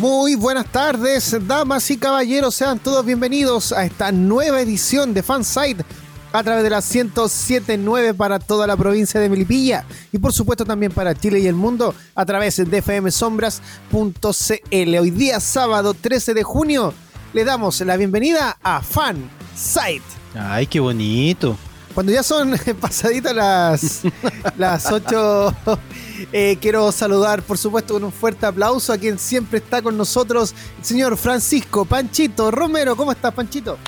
Muy buenas tardes, damas y caballeros, sean todos bienvenidos a esta nueva edición de Fansite a través de la 1079 para toda la provincia de Melipilla y por supuesto también para Chile y el mundo a través de fmsombras.cl. Hoy día sábado 13 de junio le damos la bienvenida a Fansite. Ay, qué bonito. Cuando ya son pasaditas las, las 8, eh, quiero saludar, por supuesto, con un fuerte aplauso a quien siempre está con nosotros, el señor Francisco Panchito Romero. ¿Cómo estás, Panchito?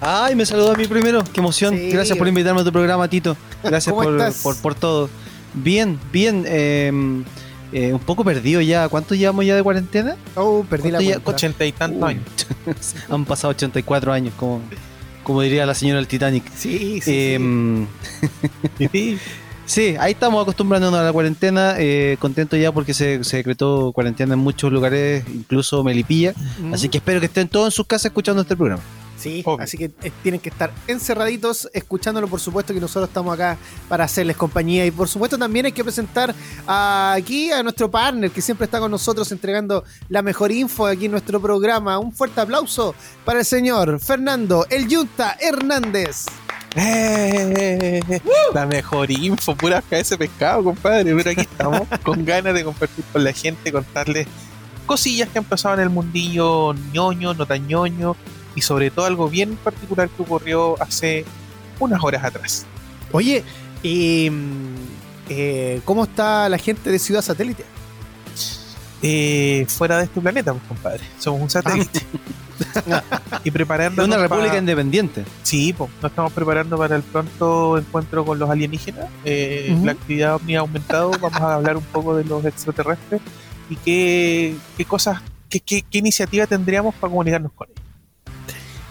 Ay, me saludó a mí primero. Qué emoción. Sí. Gracias por invitarme a tu programa, Tito. Gracias ¿Cómo por, estás? por, por todo. Bien, bien. eh, eh, un poco perdido ya. ¿Cuánto llevamos ya de cuarentena? Oh, perdí la cuenta. ochenta y tantos Uy. años. Han pasado 84 años, como, como diría la señora del Titanic. Sí, sí, sí. Sí, ahí estamos acostumbrándonos a la cuarentena. eh, contento ya porque se, se decretó cuarentena en muchos lugares, incluso Melipilla. Mm. Así que espero que estén todos en sus casas escuchando este programa. Sí, Obvio. así que eh, tienen que estar encerraditos, escuchándolo, por supuesto, que nosotros estamos acá para hacerles compañía. Y por supuesto, también hay que presentar a- aquí a nuestro partner que siempre está con nosotros entregando la mejor info aquí en nuestro programa. Un fuerte aplauso para el señor Fernando El Yunta Hernández. ¡Eh! La mejor info, pura ese pescado, compadre. Pero aquí estamos con ganas de compartir con la gente, contarles cosillas que han pasado en el mundillo ñoño, no tan ñoño, y sobre todo algo bien particular que ocurrió hace unas horas atrás. Oye, y, mm, eh, ¿cómo está la gente de Ciudad Satélite? Eh, fuera de este planeta, pues, compadre. Somos un satélite. y Es preparando una república independiente. Sí, pues, nos estamos preparando para el pronto encuentro con los alienígenas. Eh. La actividad ovni ha aumentado. Vamos a hablar un poco de los extraterrestres y qué, qué cosas, qué, qué, qué iniciativa tendríamos para comunicarnos con ellos.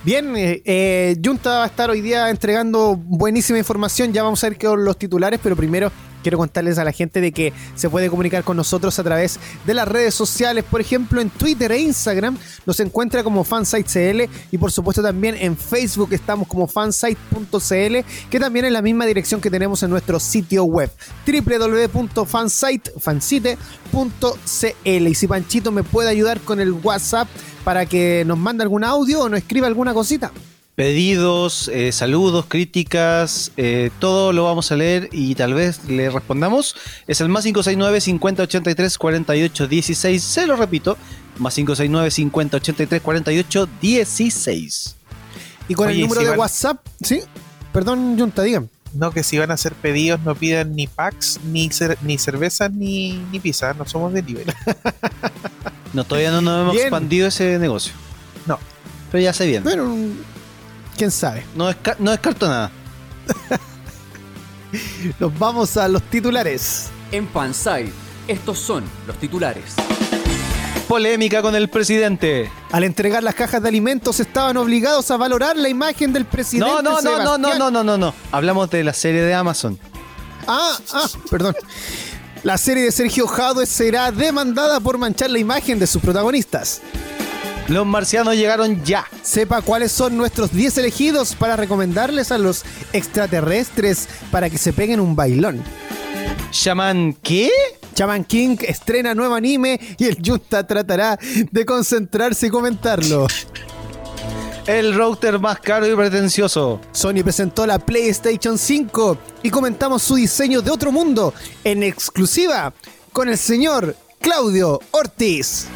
Bien, eh, eh, Junta va a estar hoy día entregando buenísima información. Ya vamos a ver con los titulares, pero primero quiero contarles a la gente de que se puede comunicar con nosotros a través de las redes sociales. Por ejemplo, en Twitter e Instagram nos encuentra como FansiteCL y por supuesto también en Facebook estamos como fansite.cl, que también es la misma dirección que tenemos en nuestro sitio web www.fansite.cl. Y si Panchito me puede ayudar con el WhatsApp para que nos mande algún audio o nos escriba alguna cosita. Pedidos, eh, saludos, críticas, eh, todo lo vamos a leer y tal vez le respondamos. Es el más 569 50 83 48 16. Se lo repito, más 569 50 83 48 16. Y con el número si de van- WhatsApp, ¿sí? Perdón, Junta, digan. No que si van a hacer pedidos no pidan ni packs, ni, cer- ni cervezas, ni, ni pizza. No somos delivery. No, todavía no nos hemos Bien. expandido ese negocio. No. Pero ya sé bien. Bueno, quién sabe. No, desca- no descarto nada. Nos vamos a los titulares. En Fansite, estos son los titulares. Polémica con el presidente. Al entregar las cajas de alimentos estaban obligados a valorar la imagen del presidente. No, no, no, no, no, Sebastián. no, no, no, no. Hablamos de la serie de Amazon. Ah, ah, perdón. La serie de Sergio Jadwe será demandada por manchar la imagen de sus protagonistas. Los marcianos llegaron ya. Sepa cuáles son nuestros 10 elegidos para recomendarles a los extraterrestres para que se peguen un bailón. Shaman, ¿qué? Chaman King estrena nuevo anime y el Junta tratará de concentrarse y comentarlo. El router más caro y pretencioso. Sony presentó la PlayStation 5 y comentamos su diseño de otro mundo en exclusiva con el señor Claudio Ortiz.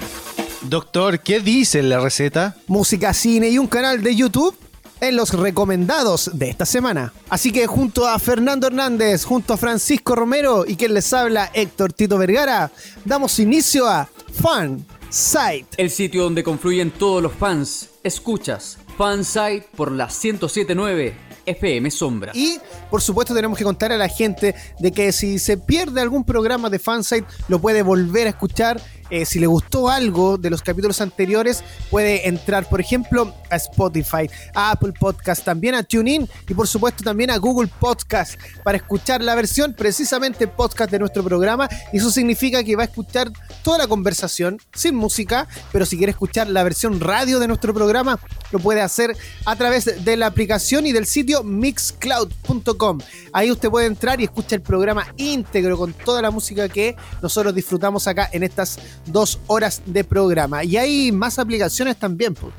Doctor, ¿qué dice la receta? Música, cine y un canal de YouTube en los recomendados de esta semana. Así que junto a Fernando Hernández, junto a Francisco Romero y quien les habla Héctor Tito Vergara, damos inicio a Fan Site. El sitio donde confluyen todos los fans. Escuchas Fansite por la 1079 FM Sombra. Y por supuesto tenemos que contar a la gente de que si se pierde algún programa de Fansite lo puede volver a escuchar eh, si le gustó algo de los capítulos anteriores, puede entrar, por ejemplo, a Spotify, a Apple Podcast, también a TuneIn y por supuesto también a Google Podcast para escuchar la versión precisamente podcast de nuestro programa. Y eso significa que va a escuchar toda la conversación sin música, pero si quiere escuchar la versión radio de nuestro programa, lo puede hacer a través de la aplicación y del sitio mixcloud.com. Ahí usted puede entrar y escucha el programa íntegro con toda la música que nosotros disfrutamos acá en estas dos horas de programa. Y hay más aplicaciones también. pues.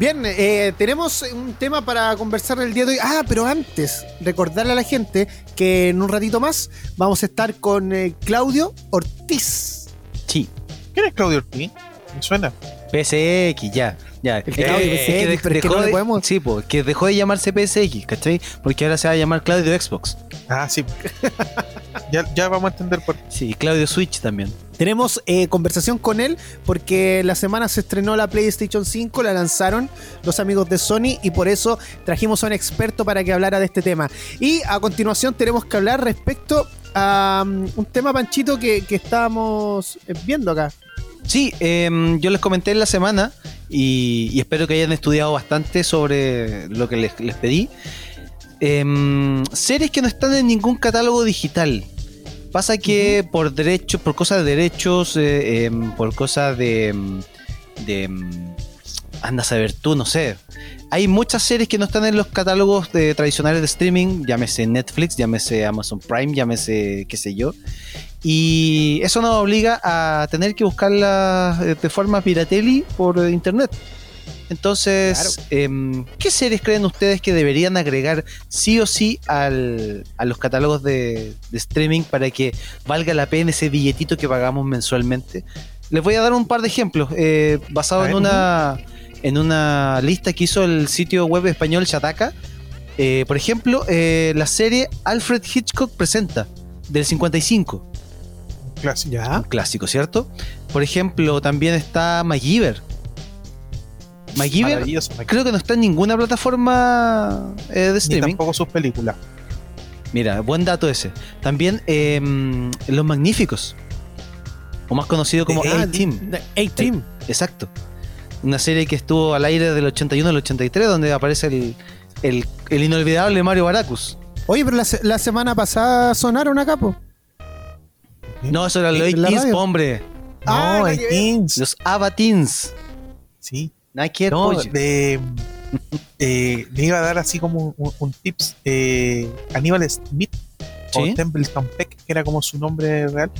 Bien, eh, tenemos un tema para conversar el día de hoy. Ah, pero antes, recordarle a la gente que en un ratito más vamos a estar con eh, Claudio Ortiz. Sí. ¿Quién es Claudio Ortiz? Me suena. PSX, ya. Ya. El Eh, Claudio es PSX, que de- pero es que dejó no de- podemos- Sí, pues, que dejó de llamarse PSX, ¿cachai? Porque ahora se va a llamar Claudio Xbox. Ah, sí. ya, ya vamos a entender por qué. Sí, Claudio Switch también. Tenemos eh, conversación con él porque la semana se estrenó la PlayStation 5, la lanzaron los amigos de Sony y por eso trajimos a un experto para que hablara de este tema. Y a continuación tenemos que hablar respecto a um, un tema, Panchito, que, que estábamos eh, viendo acá. Sí, em, yo les comenté en la semana y, y espero que hayan estudiado bastante sobre lo que les, les pedí. Em, series que no están en ningún catálogo digital. Pasa que por derechos, por cosas de derechos, eh, em, por cosas de, de anda a saber tú, no sé. Hay muchas series que no están en los catálogos de, tradicionales de streaming, llámese Netflix, llámese Amazon Prime, llámese qué sé yo. Y eso nos obliga a tener que buscarlas eh, de forma pirateli por eh, internet. Entonces, em, ¿qué series creen ustedes que deberían agregar sí o sí al- a los catálogos de, de streaming para que valga la pena ese billetito que pagamos mensualmente? Les voy a dar un par de ejemplos eh, basado A en una, en una lista que hizo el sitio web español Shataka. Eh, por ejemplo, eh, la serie Alfred Hitchcock presenta del 55 Clásico. Ya. un clásico, ¿cierto? Por ejemplo, también está MacGyver. MacGyver creo que no está en ninguna plataforma eh, de Ni streaming. tampoco sus películas. Mira, buen dato ese. También eh, Los Magníficos. O más conocido como A-Team. A-Team. Exacto. Una serie que estuvo al aire del 81 al 83, donde aparece el, el, el inolvidable Mario Baracus. Oye, pero la, se- la semana pasada sonaron acá, po. No, eso era los ¿En la A-Teens, radio? hombre. Ah, No, teens. Los Avatins. Sí. Nike No, Pollo. de, eh, le iba a dar así como un, un tips. Eh, Aníbal Smith Sí. o Templeton Peck, que era como su nombre real.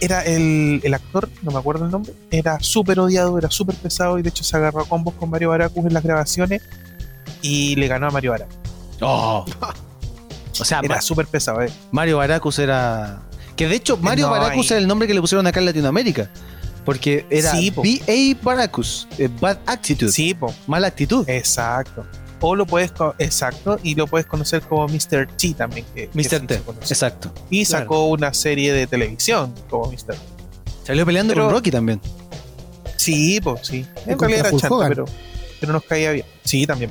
Era el, el actor, no me acuerdo el nombre, era súper odiado, era súper pesado y de hecho se agarró a combos con Mario Baracus en las grabaciones y le ganó a Mario Baracus. Oh. O sea, Era súper pesado, eh. Mario Baracus era. Que de hecho, Mario No, Baracus ahí- era el nombre que le pusieron acá en Latinoamérica. Porque era Sí. B.A. Baracus. eh, Bad Attitude. Sí, po, Mala actitud. exacto. O lo puedes, exacto, y lo puedes conocer como Mr. T también. Que, Mr. T. Exacto. Y sacó una serie de televisión como Mr. T. Salió peleando Pero- con Rocky también. Sí, pues sí. Y En realidad era chanta, pero, pero nos caía bien. Sí, también.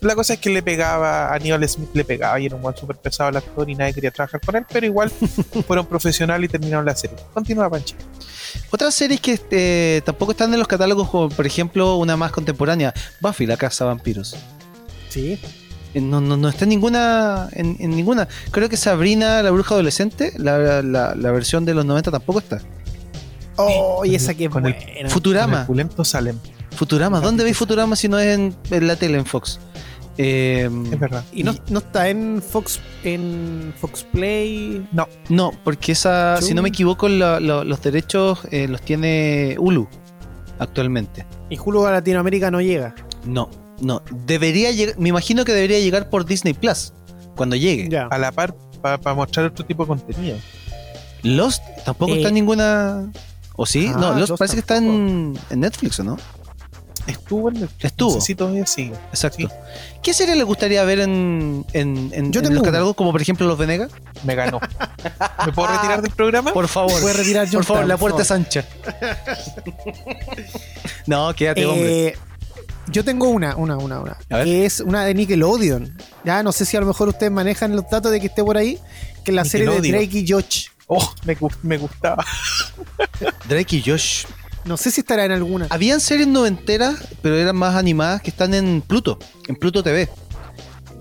La cosa es que le pegaba, Aníbal Smith le pegaba y era un buen súper pesado el actor y nadie quería trabajar con él, pero igual fueron profesionales y terminaron la serie. Continúa, Pancho. Otras series que eh, tampoco están en los catálogos, como por ejemplo una más contemporánea, Buffy, la casa de vampiros. Sí. Eh, No, no, no está en ninguna, en, en ninguna. Creo que Sabrina, la bruja adolescente, la, la- la versión de los 90 tampoco está. Oh, y esa que es Con el- buena. Con el Futurama. pulento Salem. Futurama, ¿dónde veis Futurama si no es en, en la tele, en Fox? Eh, Es verdad. Y no, no está en Fox en Fox Play. no, porque esa, si no me equivoco, la- la- los derechos eh, los tiene Hulu actualmente. Y Hulu a Latinoamérica no llega. No, no. Debería llegar, me imagino que debería llegar por Disney Plus cuando llegue. Ya. A la par, para mostrar otro tipo de contenido. Lost tampoco Eh. está en ninguna. ¿O sí? Ah, no, Lost Lost parece que está en, en Netflix, ¿o no? Estuvo en el Estuvo. No sé si todavía sigue. Exacto. ¿Qué serie le gustaría ver en, en, en- Yo en tengo los catálogos, como por ejemplo Los Venegas? Me ganó. ¿Me puedo retirar del programa? Por favor. Puede retirar Por favor, la puerta es ancha. no, quédate, hombre. Eh, yo tengo una, una, una, una. Que es una de Nickelodeon. Ya no sé si a lo mejor ustedes manejan los datos de que esté por ahí. Que es la serie de. Drake y Josh. Oh, me, me gustaba. Drake y Josh. No sé si estará en alguna. Habían series noventeras, pero eran más animadas que están en Pluto, en Pluto TV.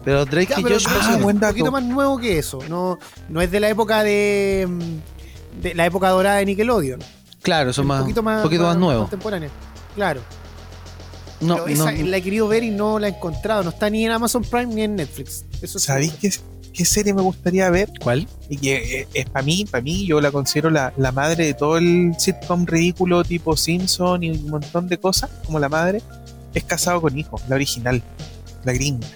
Pero Drake Ya, y pero Josh. es ah, buen un dato. poquito más nuevo que eso. No, no es de la época de, mm, de la época dorada de Nickelodeon. claro, son un más, poquito más, poquito más, nuevos. contemporáneo. Claro. No, Pero esa no, la he querido ver y no la he encontrado. No está ni en Amazon Prime ni en Netflix. Eso. ¿Sabéis qué, qué serie me gustaría ver? ¿Cuál? Y que eh, es para mí, para mí, yo la considero la, la madre de todo el sitcom ridículo tipo Simpson y un montón de cosas, como la madre, es Casado con Hijos, la original, la gringa,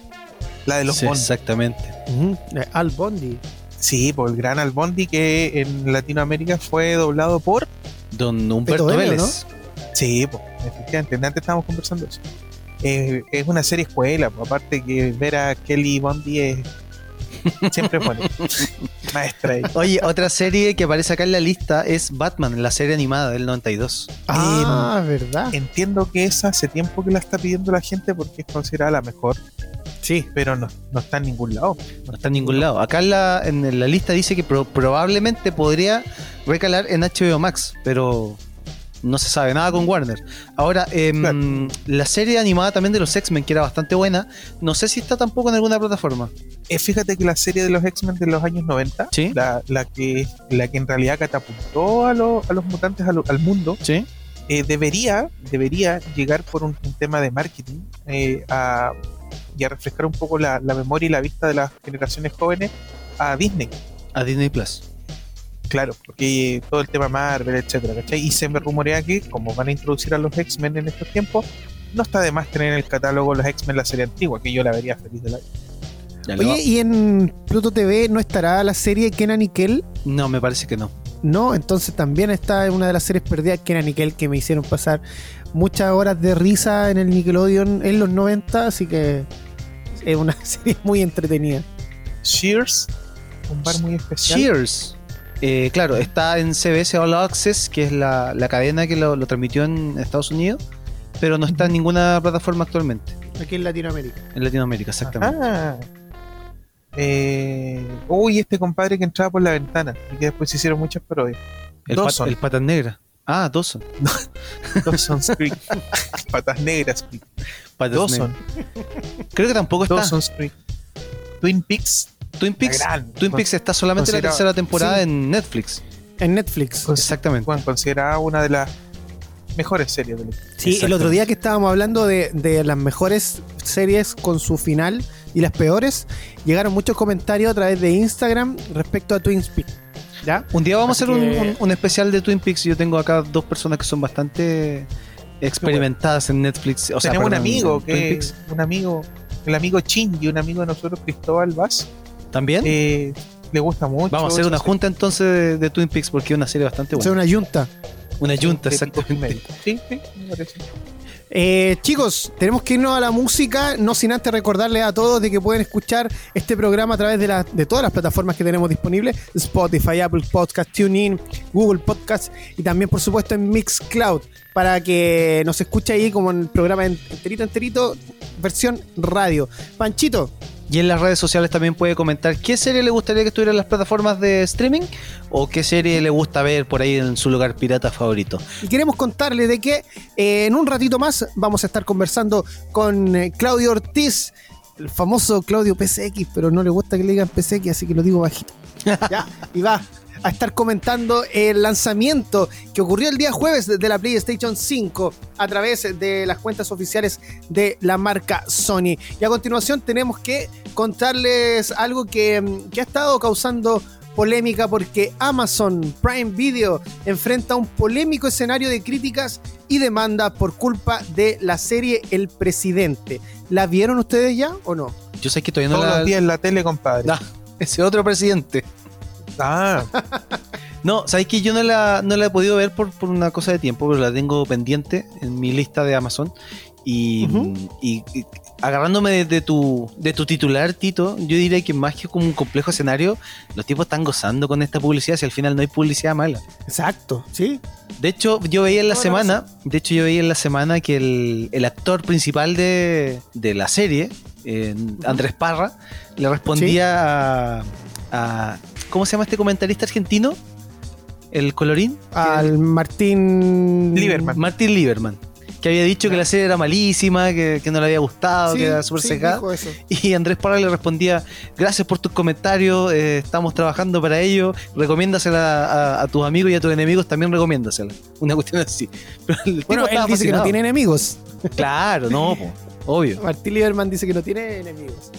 la de los Sí, exactamente. Eh, Al Bondi. Sí, por el gran Albondi que en Latinoamérica fue doblado por. Don Humberto Vélez. Sí, pues, efectivamente, antes estábamos conversando eso. Eh, es una serie escuela, po, aparte que ver a Kelly Bondi es siempre bueno. Maestra. Oye, otra serie que aparece acá en la lista es Batman, la serie animada del 92. Ah, verdad. Entiendo que esa hace tiempo que la está pidiendo la gente porque es considerada la mejor, Sí. pero no, no está en ningún lado. No está en ningún lado. Acá en la, en la lista dice que pro- probablemente podría recalar en HBO Max, pero no se sabe nada con Warner. Ahora, Claro. la serie animada también de los X-Men, que era bastante buena, no sé si está tampoco en alguna plataforma. Eh, fíjate que la serie de los X-Men de los años 90, Sí. la, la que, la que en realidad catapultó a, lo- a los mutantes a lo- al mundo, Sí. eh, debería, debería llegar por un, un tema de marketing eh, a, y a refrescar un poco la, la memoria y la vista de las generaciones jóvenes a Disney. A Disney Plus. Claro, porque todo el tema Marvel, etcétera, ¿cachai? Y se me rumorea que, como van a introducir a los X-Men en estos tiempos, no está de más tener en el catálogo los X-Men la serie antigua, que yo la vería feliz de la Ya le Oye, ¿y en Pluto TV no estará la serie Kenan y Kel? No, me parece que no. No, entonces también está en una de las series perdidas Kenan y Kel que me hicieron pasar muchas horas de risa en el Nickelodeon en los 90, así que es una serie muy entretenida. Cheers, un bar muy especial. Cheers. Eh, claro, está en CBS All Access, que es la, la cadena que lo, lo transmitió en Estados Unidos, pero no está en ninguna plataforma actualmente. Aquí en Latinoamérica. En Latinoamérica, exactamente. Ah. Eh, uy, este compadre que entraba por la ventana y que después se hicieron muchas parodias. el, Dawson. el patas negra. Ah, Dawson. Dawson's Creek. Patas negras. Patas Dawson. negras. Creo que tampoco está. Dawson's Creek. Twin Peaks. Twin Peaks, gran- Twin Peaks está solamente la tercera temporada sí. en Netflix. En Netflix. Exactamente. Bueno, considerada una de las mejores series de. Sí, el otro día que estábamos hablando de, de las mejores series con su final y las peores, llegaron muchos comentarios a través de Instagram respecto a Twin Peaks. ¿Ya? Un día vamos a hacer un, que- un- un especial de Twin Peaks. Yo tengo acá dos personas que son bastante experimentadas en Netflix. O sea, Tenemos un amigo que Peaks. un amigo, el amigo Chingy, un amigo de nosotros, Cristóbal Vaz, ¿También? eh, le gusta mucho. Vamos a hacer una serie. junta entonces de, de Twin Peaks porque es una serie bastante O sea, buena. una yunta. Una Pico exactamente. Sí, sí, me parece. Eh, chicos, tenemos que irnos a la música, no sin antes recordarles a todos de que pueden escuchar este programa a través de, la- de todas las plataformas que tenemos disponibles, Spotify, Apple Podcast, TuneIn, Google Podcast y también por supuesto en Mixcloud, para que nos escuche ahí como en el programa en- enterito, enterito, versión radio. Panchito, Y en las redes sociales también puede comentar qué serie le gustaría que estuviera en las plataformas de streaming o qué serie le gusta ver por ahí en su lugar pirata favorito. y queremos contarles de que eh, en un ratito más vamos a estar conversando con eh, Claudio Ortiz, el famoso Claudio PCX, pero no le gusta que le digan PCX, así que lo digo bajito. Ya, y va a estar comentando el lanzamiento que ocurrió el día jueves de la PlayStation 5 a través de las cuentas oficiales de la marca Sony. Y a continuación tenemos que contarles algo que, mm, que ha estado causando polémica porque Amazon Prime Video enfrenta un polémico escenario de críticas y demanda por culpa de la serie El Presidente. ¿La vieron ustedes ya o no? Yo sé que todavía no Todos la... los días en la tele, compadre. Ese otro presidente. Ah, No, sabéis que yo no la, no la he podido ver por, por una cosa de tiempo, pero la tengo pendiente en mi lista de Amazon. Y, Ujú. y- y agarrándome de, de tu, de tu titular, Tito, yo diría que más que como un complejo escenario, los tipos están gozando con esta publicidad si al final no hay publicidad mala. Exacto, ¿sí? De hecho, yo veía en la semana, de hecho yo veía en la semana que el, el actor principal de, de la serie, eh, Andrés Parra, le respondía a, a- ¿Cómo se llama este comentarista argentino? el colorín. Al Martín. Lieberman. Martín Lieberman. Que había dicho que la serie era malísima, que, que no le había gustado, Sí, que era súper sí, secada. Y Andrés Parra le respondía, gracias por tus comentarios, eh, estamos trabajando para ello, recomiéndasela a, a tus amigos y a tus enemigos, también recomiéndasela. Una cuestión así. Pero el tipo Bueno, él dice que no tiene enemigos. Claro, no, po, obvio. Martín Lieberman dice que no tiene enemigos.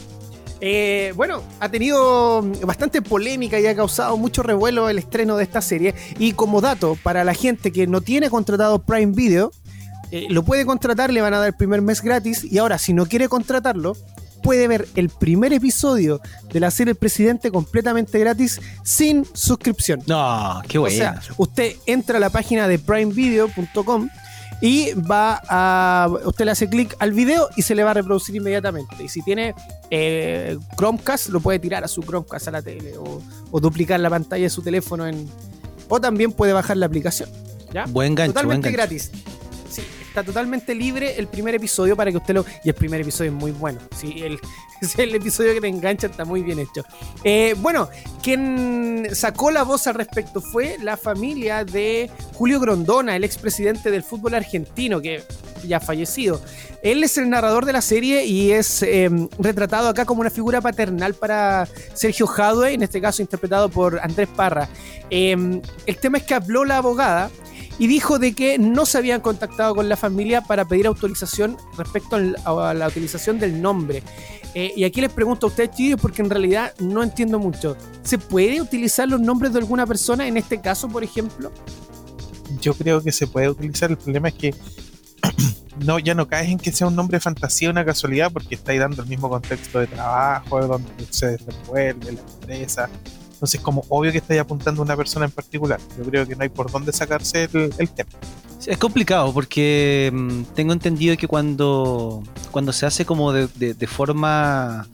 Eh, bueno, ha tenido bastante polémica y ha causado mucho revuelo el estreno de esta serie. Y como dato, para la gente que no tiene contratado Prime Video, eh, lo puede contratar, le van a dar el primer mes gratis. Y ahora, si no quiere contratarlo, puede ver el primer episodio de la serie El Presidente completamente gratis sin suscripción. No, qué O bueno. sea, usted entra a la página de primevideo.com y va a. Usted le hace clic al video y se le va a reproducir inmediatamente. Y si tiene eh, Chromecast, lo puede tirar a su Chromecast a la tele o, o duplicar la pantalla de su teléfono en. O también puede bajar la aplicación. ¿Ya? buen gancho, buen totalmente gancho. gratis. Sí, está totalmente libre el primer episodio para que usted lo. Y el primer episodio es muy bueno. Sí, el, el episodio que te engancha, está muy bien hecho. Eh, bueno, quien sacó la voz al respecto fue la familia de Julio Grondona, el expresidente del fútbol argentino, que ya fallecido. Él es el narrador de la serie y es eh, retratado acá como una figura paternal para Sergio Jadwe, en este caso interpretado por Andrés Parra. Eh, el tema es que habló la abogada y dijo de que no se habían contactado con la familia para pedir autorización respecto a la utilización del nombre. Eh, y aquí les pregunto a ustedes, chicos, porque en realidad no entiendo mucho. ¿Se puede utilizar los nombres de alguna persona en este caso, por ejemplo? Yo creo que se puede utilizar. El problema es que no, ya no caes en que sea un nombre de fantasía, una casualidad, porque estáis dando el mismo contexto de trabajo, de donde se desenvuelve la empresa. Entonces, como obvio que estáis apuntando a una persona en particular. Yo creo que no hay por dónde sacarse el, tema. Es complicado porque mm, tengo entendido que cuando, cuando se hace como de, de- forma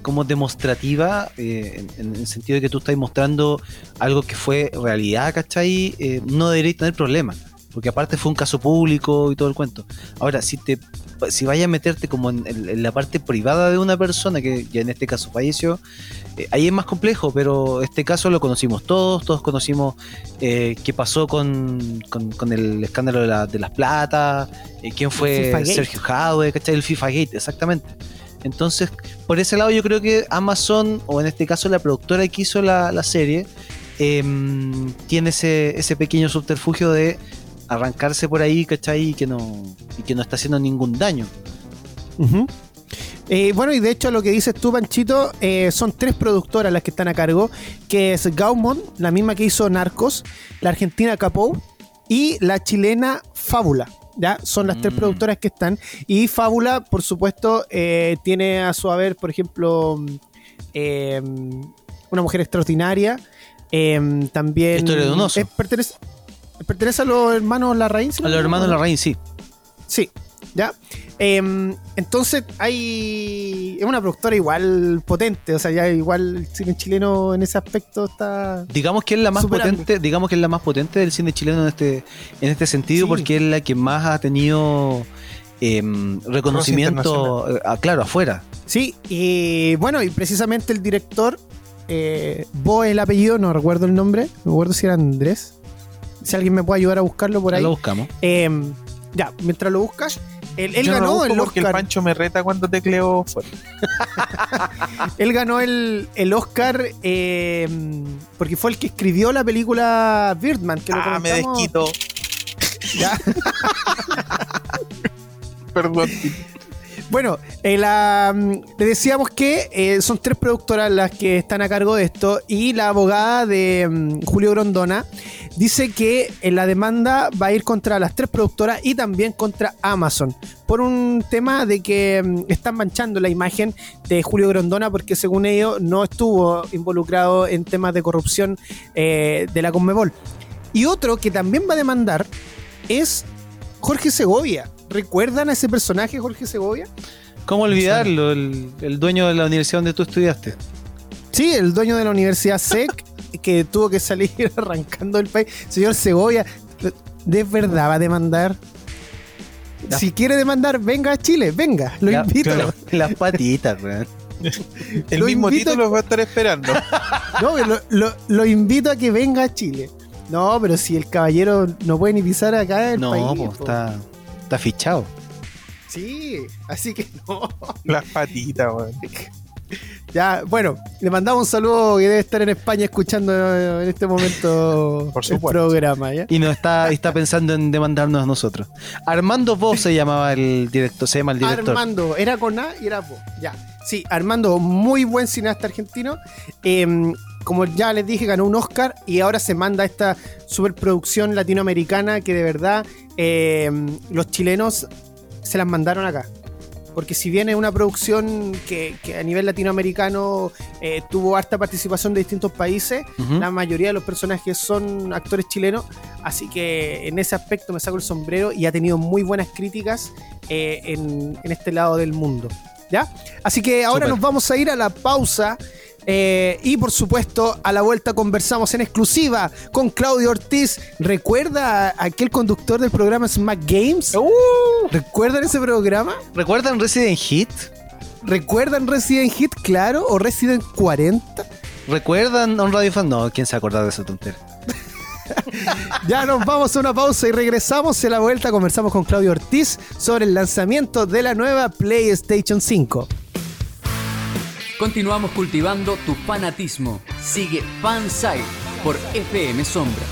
como demostrativa, eh, en, en el sentido de que tú estás mostrando algo que fue realidad, ¿cachai? Eh, no deberéis tener problemas, porque aparte fue un caso público y todo el cuento. Ahora, si te si vayas a meterte como en, la parte privada de una persona, que ya en este caso falleció, eh, ahí es más complejo, pero este caso lo conocimos todos, todos conocimos eh, qué pasó con, con- con el escándalo de, la- de las platas, eh, quién fue. Sergio Jadwe, ¿cachai? El FIFA Gate, exactamente. Entonces, por ese lado yo creo que Amazon, o en este caso la productora que hizo la, la serie, em, tiene ese, ese pequeño subterfugio de arrancarse por ahí, ¿cachai? Y que no, y que no está haciendo ningún daño. Eh, bueno, y de hecho lo que dices tú, Panchito, eh, son tres productoras las que están a cargo, que es Gaumont, la misma que hizo Narcos, la argentina Capou y la chilena Fábula. ¿Ya? Son las tres Mm. productoras que están. Y Fábula, por supuesto, eh, tiene a su haber, por ejemplo, una mujer extraordinaria. también. Historia de un oso. pertenece, pertenece a los hermanos Larraín. si A los hermanos. Larraín, sí. Sí, ya. Em, entonces hay. Es una productora igual potente. O sea, ya igual el cine chileno en ese aspecto está. Digamos que es la más Superando. potente, digamos que es la más potente del cine chileno en este, en este sentido, Sí. porque es la que más ha tenido em, reconocimiento, ah, claro, afuera. Sí, y bueno, y precisamente el director. Eh, Bo el apellido, no recuerdo el nombre. No recuerdo si era Andrés. Si alguien me puede ayudar a buscarlo por Ya ahí. Lo buscamos. Em, ya, mientras lo buscas. Él, él Yo no lo ganó busco el porque el Oscar. Pancho me reta cuando tecleo. Él ganó el, el Oscar em, porque fue el que escribió la película Birdman. Que lo Ah, me comentamos- desquito. Ya. Perdón. Bueno, eh, la, mm, le decíamos que eh, son tres productoras las que están a cargo de esto y la abogada de mm, Julio Grondona dice que eh, la demanda va a ir contra las tres productoras y también contra Amazon por un tema de que mm, están manchando la imagen de Julio Grondona porque según ellos no estuvo involucrado en temas de corrupción eh, de la Conmebol. Y otro que también va a demandar es Jorge Segovia. ¿Recuerdan a ese personaje, Jorge Segovia? ¿Cómo olvidarlo? El, el dueño de la universidad donde tú estudiaste. Sí, el dueño de la Universidad SEC, que tuvo que salir arrancando del país. Señor Segovia, ¿de verdad va a demandar? Ya. Si quiere demandar, venga a Chile, venga, lo Ya, invito. pero Las patitas, weón. El Lo mismo invito- título va a estar esperando. No, lo, lo- lo invito a que venga a Chile. No, pero si el caballero no puede ni pisar acá en el No, país. po, po. está, está fichado. Sí, así que no. Las patitas, weón. Ya, bueno, le mandamos un saludo que debe estar en España escuchando en este momento Por el supuesto. programa, ¿ya? Y no está, está pensando en demandarnos a nosotros. Armando Vos se llamaba el director, se llama el director. Armando, era con A y era vos. Ya. Sí, Armando, muy buen cineasta argentino. Eh, como ya les dije, ganó un Oscar y ahora se manda esta superproducción latinoamericana que de verdad eh, los chilenos se las mandaron acá. Porque si bien es una producción que, que a nivel latinoamericano eh, tuvo harta participación de distintos países, la mayoría de los personajes son actores chilenos, así que en ese aspecto me saco el sombrero y ha tenido muy buenas críticas eh, en, en este lado del mundo. ¿Ya? Así que ahora nos vamos a ir a la pausa. Eh, y por supuesto, a la vuelta conversamos en exclusiva con Claudio Ortiz. ¿Recuerda a aquel conductor del programa Smack Games? ¿Recuerdan ese programa? ¿Recuerdan Resident Hit? ¿Recuerdan Resident Hit, claro? ¿O Resident 40? ¿Recuerdan a un Radio Fan? No, ¿quién se acuerda de esa tontera? Ya nos vamos a una pausa y regresamos. A la vuelta conversamos con Claudio Ortiz sobre el lanzamiento de la nueva PlayStation 5. Continuamos cultivando tu fanatismo. Sigue Fansite por FM Sombra.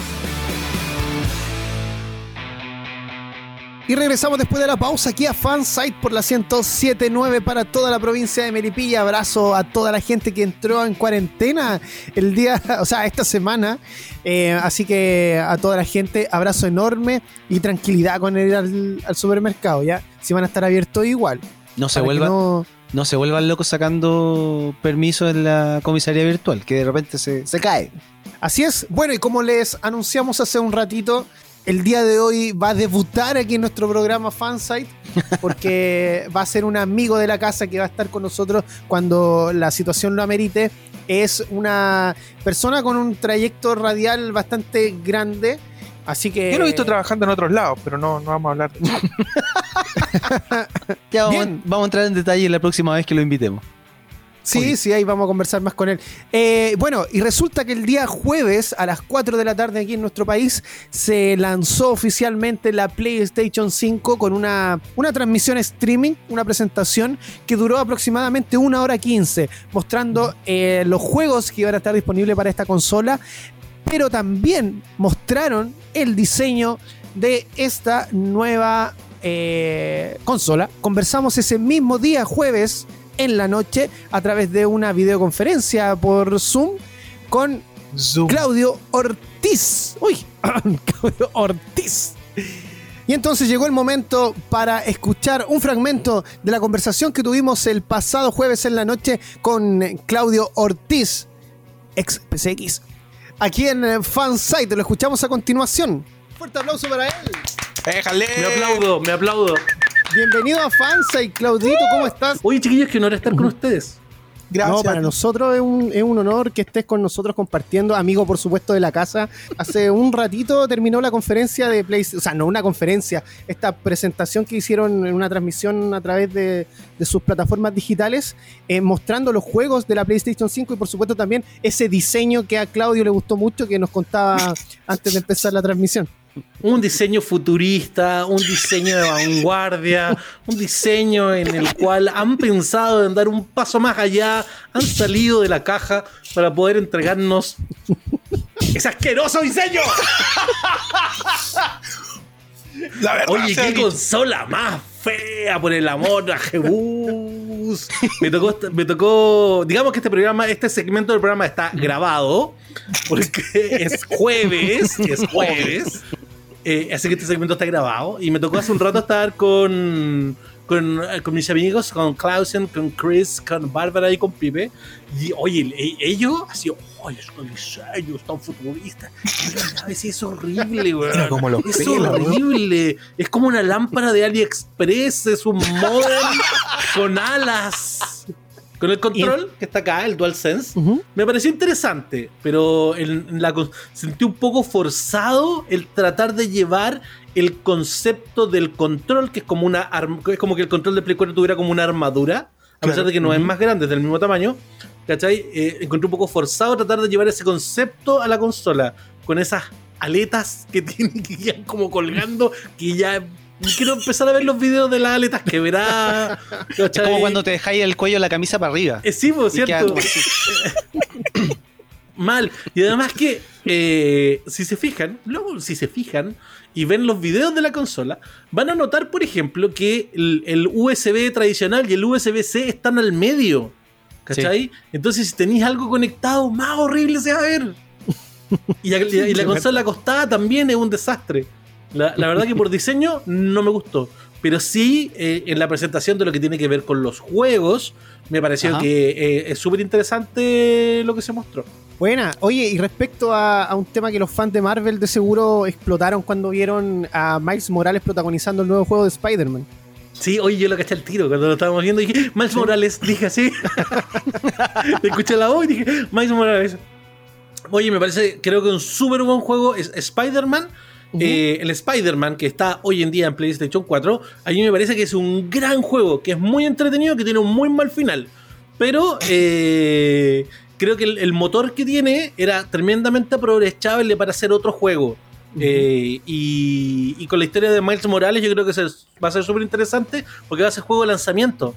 Y regresamos después de la pausa aquí a Fansite por la 1079 para toda la provincia de Melipilla. Abrazo a toda la gente que entró en cuarentena el día, o sea, esta semana. Eh, así que a toda la gente, abrazo enorme y tranquilidad con ir al, al supermercado, ¿ya? Si van a estar abiertos igual. No se vuelvan, no- no se vuelvan locos sacando permiso en la comisaría virtual, que de repente se, se cae. Así es. Bueno, y como les anunciamos hace un ratito, el día de hoy va a debutar aquí en nuestro programa Fansite, porque va a ser un amigo de la casa que va a estar con nosotros cuando la situación lo amerite. Es una persona con un trayecto radial bastante grande. Así que. Yo lo he visto trabajando en otros lados, pero no, no vamos a hablar de eso. Ya vamos, Bien. vamos a entrar en detalle la próxima vez que lo invitemos. Sí, sí, ahí vamos a conversar más con él. Eh, bueno, y resulta que el día jueves a las 4 de la tarde aquí en nuestro país se lanzó oficialmente la PlayStation 5 con una, una transmisión streaming, una presentación que duró aproximadamente una hora 15, mostrando eh, los juegos que iban a estar disponibles para esta consola, pero también mostraron el diseño de esta nueva eh, consola. Conversamos ese mismo día, jueves, en la noche, a través de una videoconferencia por Zoom con Zoom. Claudio Ortiz. Uy, Claudio Ortiz. Y entonces llegó el momento para escuchar un fragmento de la conversación que tuvimos el pasado jueves en la noche con Claudio Ortiz, ex PCX. Aquí en eh, Fansite, lo escuchamos a continuación. Fuerte aplauso para él. ¡Déjale! Me aplaudo, me aplaudo. Bienvenido a Fansite, Claudito, ¿cómo estás? Oye, chiquillos, que honor estar con ustedes. Gracias. No, para nosotros es un, es un honor que estés con nosotros compartiendo, amigo por supuesto de la casa. Hace un ratito terminó la conferencia de PlayStation, o sea, no una conferencia, esta presentación que hicieron en una transmisión a través de, de sus plataformas digitales, eh, mostrando los juegos de la PlayStation 5 y por supuesto también ese diseño que a Claudio le gustó mucho que nos contaba antes de empezar la transmisión. Un diseño futurista, un diseño de vanguardia, un diseño en el cual han pensado en dar un paso más allá, han salido de la caja para poder entregarnos ese asqueroso diseño. La verdad Oye, qué dicha. consola más fea, por el amor a Jebus. Me tocó, me tocó, digamos que este programa, este segmento del programa está grabado, porque es jueves, es jueves. Eh, así que este segmento está grabado. Y me tocó hace un rato estar con, con, eh, con mis amigos, con Clausen, con Chris, con Bárbara y con Pipe. Y oye, e- ellos, así, oye, es un diseño tan veces es horrible, güey. Mira cómo lo Es weón. horrible. Es como una lámpara de AliExpress. Es un modem con alas. Con el control que está acá, el DualSense. Ujú. Me pareció interesante, pero en- en la, sentí un poco forzado el tratar de llevar el concepto del control, que es como una arm- es como que el control de Play 4 tuviera como una armadura, a pesar de que no es más grande, es del mismo tamaño. ¿Cachai? Eh, encontré un poco forzado tratar de llevar ese concepto a la consola, con esas aletas que tiene que quedan como colgando, que ya quiero empezar a ver los videos de las aletas que verá. Es como cuando te dejáis el cuello de la camisa para arriba. Eh, sí, pues, cierto. Mal. Y además que, eh, si se fijan, luego si se fijan y ven los videos de la consola, van a notar, por ejemplo, que el, el USB tradicional y el USB-C están al medio. ¿Cachai? Entonces, si tenéis algo conectado, más horrible se va a ver. Y la consola acostada también es un desastre. La, la verdad que por diseño no me gustó. Pero sí, eh, en la presentación de lo que tiene que ver con los juegos, me pareció Ajá. que eh, es súper interesante lo que se mostró. Buena. Oye, y respecto a, a un tema que los fans de Marvel de seguro explotaron cuando vieron a Miles Morales protagonizando el nuevo juego de Spider-Man. Sí, oye, yo lo caché al tiro cuando lo estábamos viendo. Dije, Miles Morales, dije así. Escuché la voz y dije, Miles Morales. Oye, me parece, creo que un súper buen juego es Spider-Man. Eh, el Spider-Man que está hoy en día en PlayStation 4, a mí me parece que es un gran juego, que es muy entretenido, que tiene un muy mal final. Pero eh, creo que el, el motor que tiene era tremendamente aprovechable para hacer otro juego. Eh, y, y con la historia de Miles Morales yo creo que se- va a ser súper interesante porque va a ser juego de lanzamiento.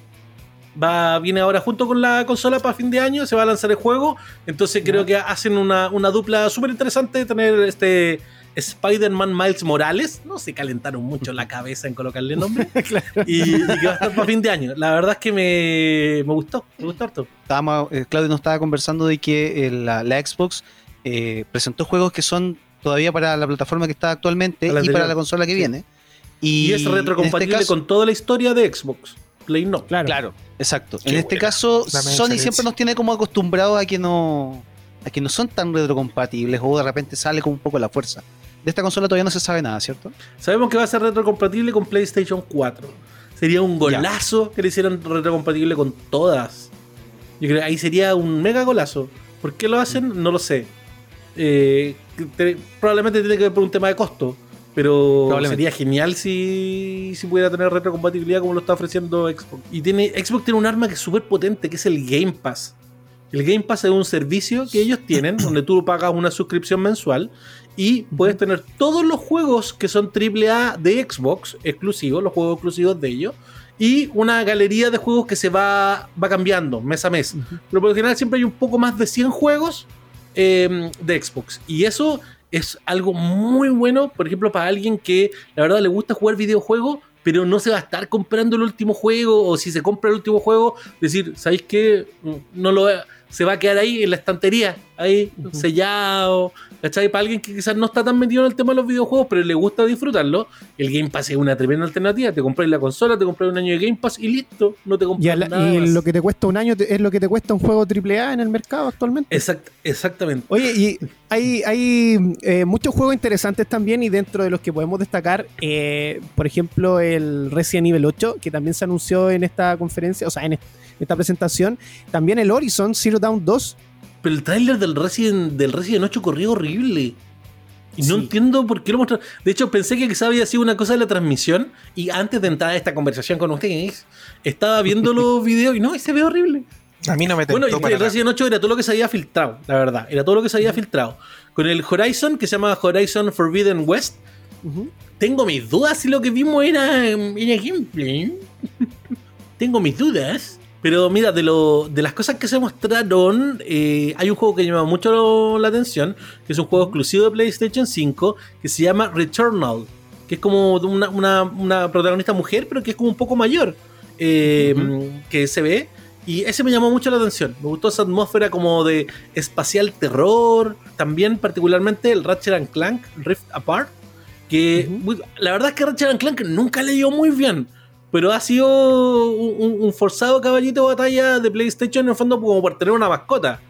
Va, viene ahora junto con la consola para fin de año, se va a lanzar el juego. Entonces creo que hacen una, una dupla súper interesante de tener este Spider-Man Miles Morales. No se calentaron mucho la cabeza en colocarle nombre. y, y que va a estar para fin de año. La verdad es que me, me gustó, me gustó harto. Estábamos, eh, Claudio nos estaba conversando de que eh, la, la Xbox eh, presentó juegos que son todavía para la plataforma que está actualmente y para la consola que Sí. viene. Y, es en retrocompatible este caso- con toda la historia de Xbox. Play no. Claro. Claro, exacto. Qué en este buena. caso, La Sony siempre nos tiene como acostumbrados a que no a que no son tan retrocompatibles o de repente sale con un poco la fuerza. De esta consola todavía no se sabe nada, ¿cierto? Sabemos que va a ser retrocompatible con PlayStation 4. Sería un golazo que le hicieran retrocompatible con todas. Yo creo que ahí sería un mega golazo. ¿Por qué lo hacen? No lo sé. Eh, te- probablemente tiene que ver por un tema de costo. Pero sería genial si, si pudiera tener retrocompatibilidad como lo está ofreciendo Xbox. Y tiene, Xbox tiene un arma que es súper potente, que es el Game Pass. El Game Pass es un servicio que ellos tienen, donde tú pagas una suscripción mensual y puedes tener todos los juegos que son AAA de Xbox exclusivos, los juegos exclusivos de ellos, y una galería de juegos que se va, va cambiando mes a mes. Pero por lo general siempre hay un poco más de 100 juegos eh, de Xbox. Y eso es algo muy bueno, por ejemplo, para alguien que la verdad le gusta jugar videojuegos, pero no se va a estar comprando el último juego, o si se compra el último juego, decir, ¿sabéis qué? No lo se va a quedar ahí en la estantería, ahí, sellado. ¿Cachai? Para alguien que quizás no está tan metido en el tema de los videojuegos, pero le gusta disfrutarlo, el Game Pass es una tremenda alternativa. Te compras la consola, te compras un año de Game Pass y listo, no te Y, compras la- nada y más. lo que te cuesta un año es lo que te cuesta un juego AAA en el mercado actualmente. Exact- exactamente. Oye, y hay, hay eh, muchos juegos interesantes también y dentro de los que podemos destacar, eh, por ejemplo, el Resident Evil 8, que también se anunció en esta conferencia, o sea, en est- esta presentación. También el Horizon Zero Dawn 2. Pero el tráiler del Resident, del Resident 8 corrió horrible. Y no entiendo por qué lo mostraron. De hecho, pensé que quizá había sido una cosa de la transmisión. Y antes de entrar a esta conversación con ustedes, estaba viendo los videos y no, y se ve horrible. A mí no me Bueno, y el. Resident 8 era todo lo que se había filtrado, la verdad. Era todo lo que se había filtrado. Con el Horizon, que se llama Horizon Forbidden West, tengo mis dudas si lo que vimos era, era gameplay. tengo mis dudas. Pero mira, de, lo, de las cosas que se mostraron, eh, hay un juego que llama mucho la atención, que es un juego exclusivo de PlayStation 5, que se llama Returnal, que es como una, una- una protagonista mujer, pero que es como un poco mayor, eh, que se ve. Y ese me llamó mucho la atención. Me gustó esa atmósfera como de espacial terror. También particularmente el Ratchet and Clank Rift Apart. Que la verdad es que Ratchet and Clank nunca le dio muy bien. Pero ha sido un, forzado caballito de batalla de PlayStation en el fondo como por tener una mascota.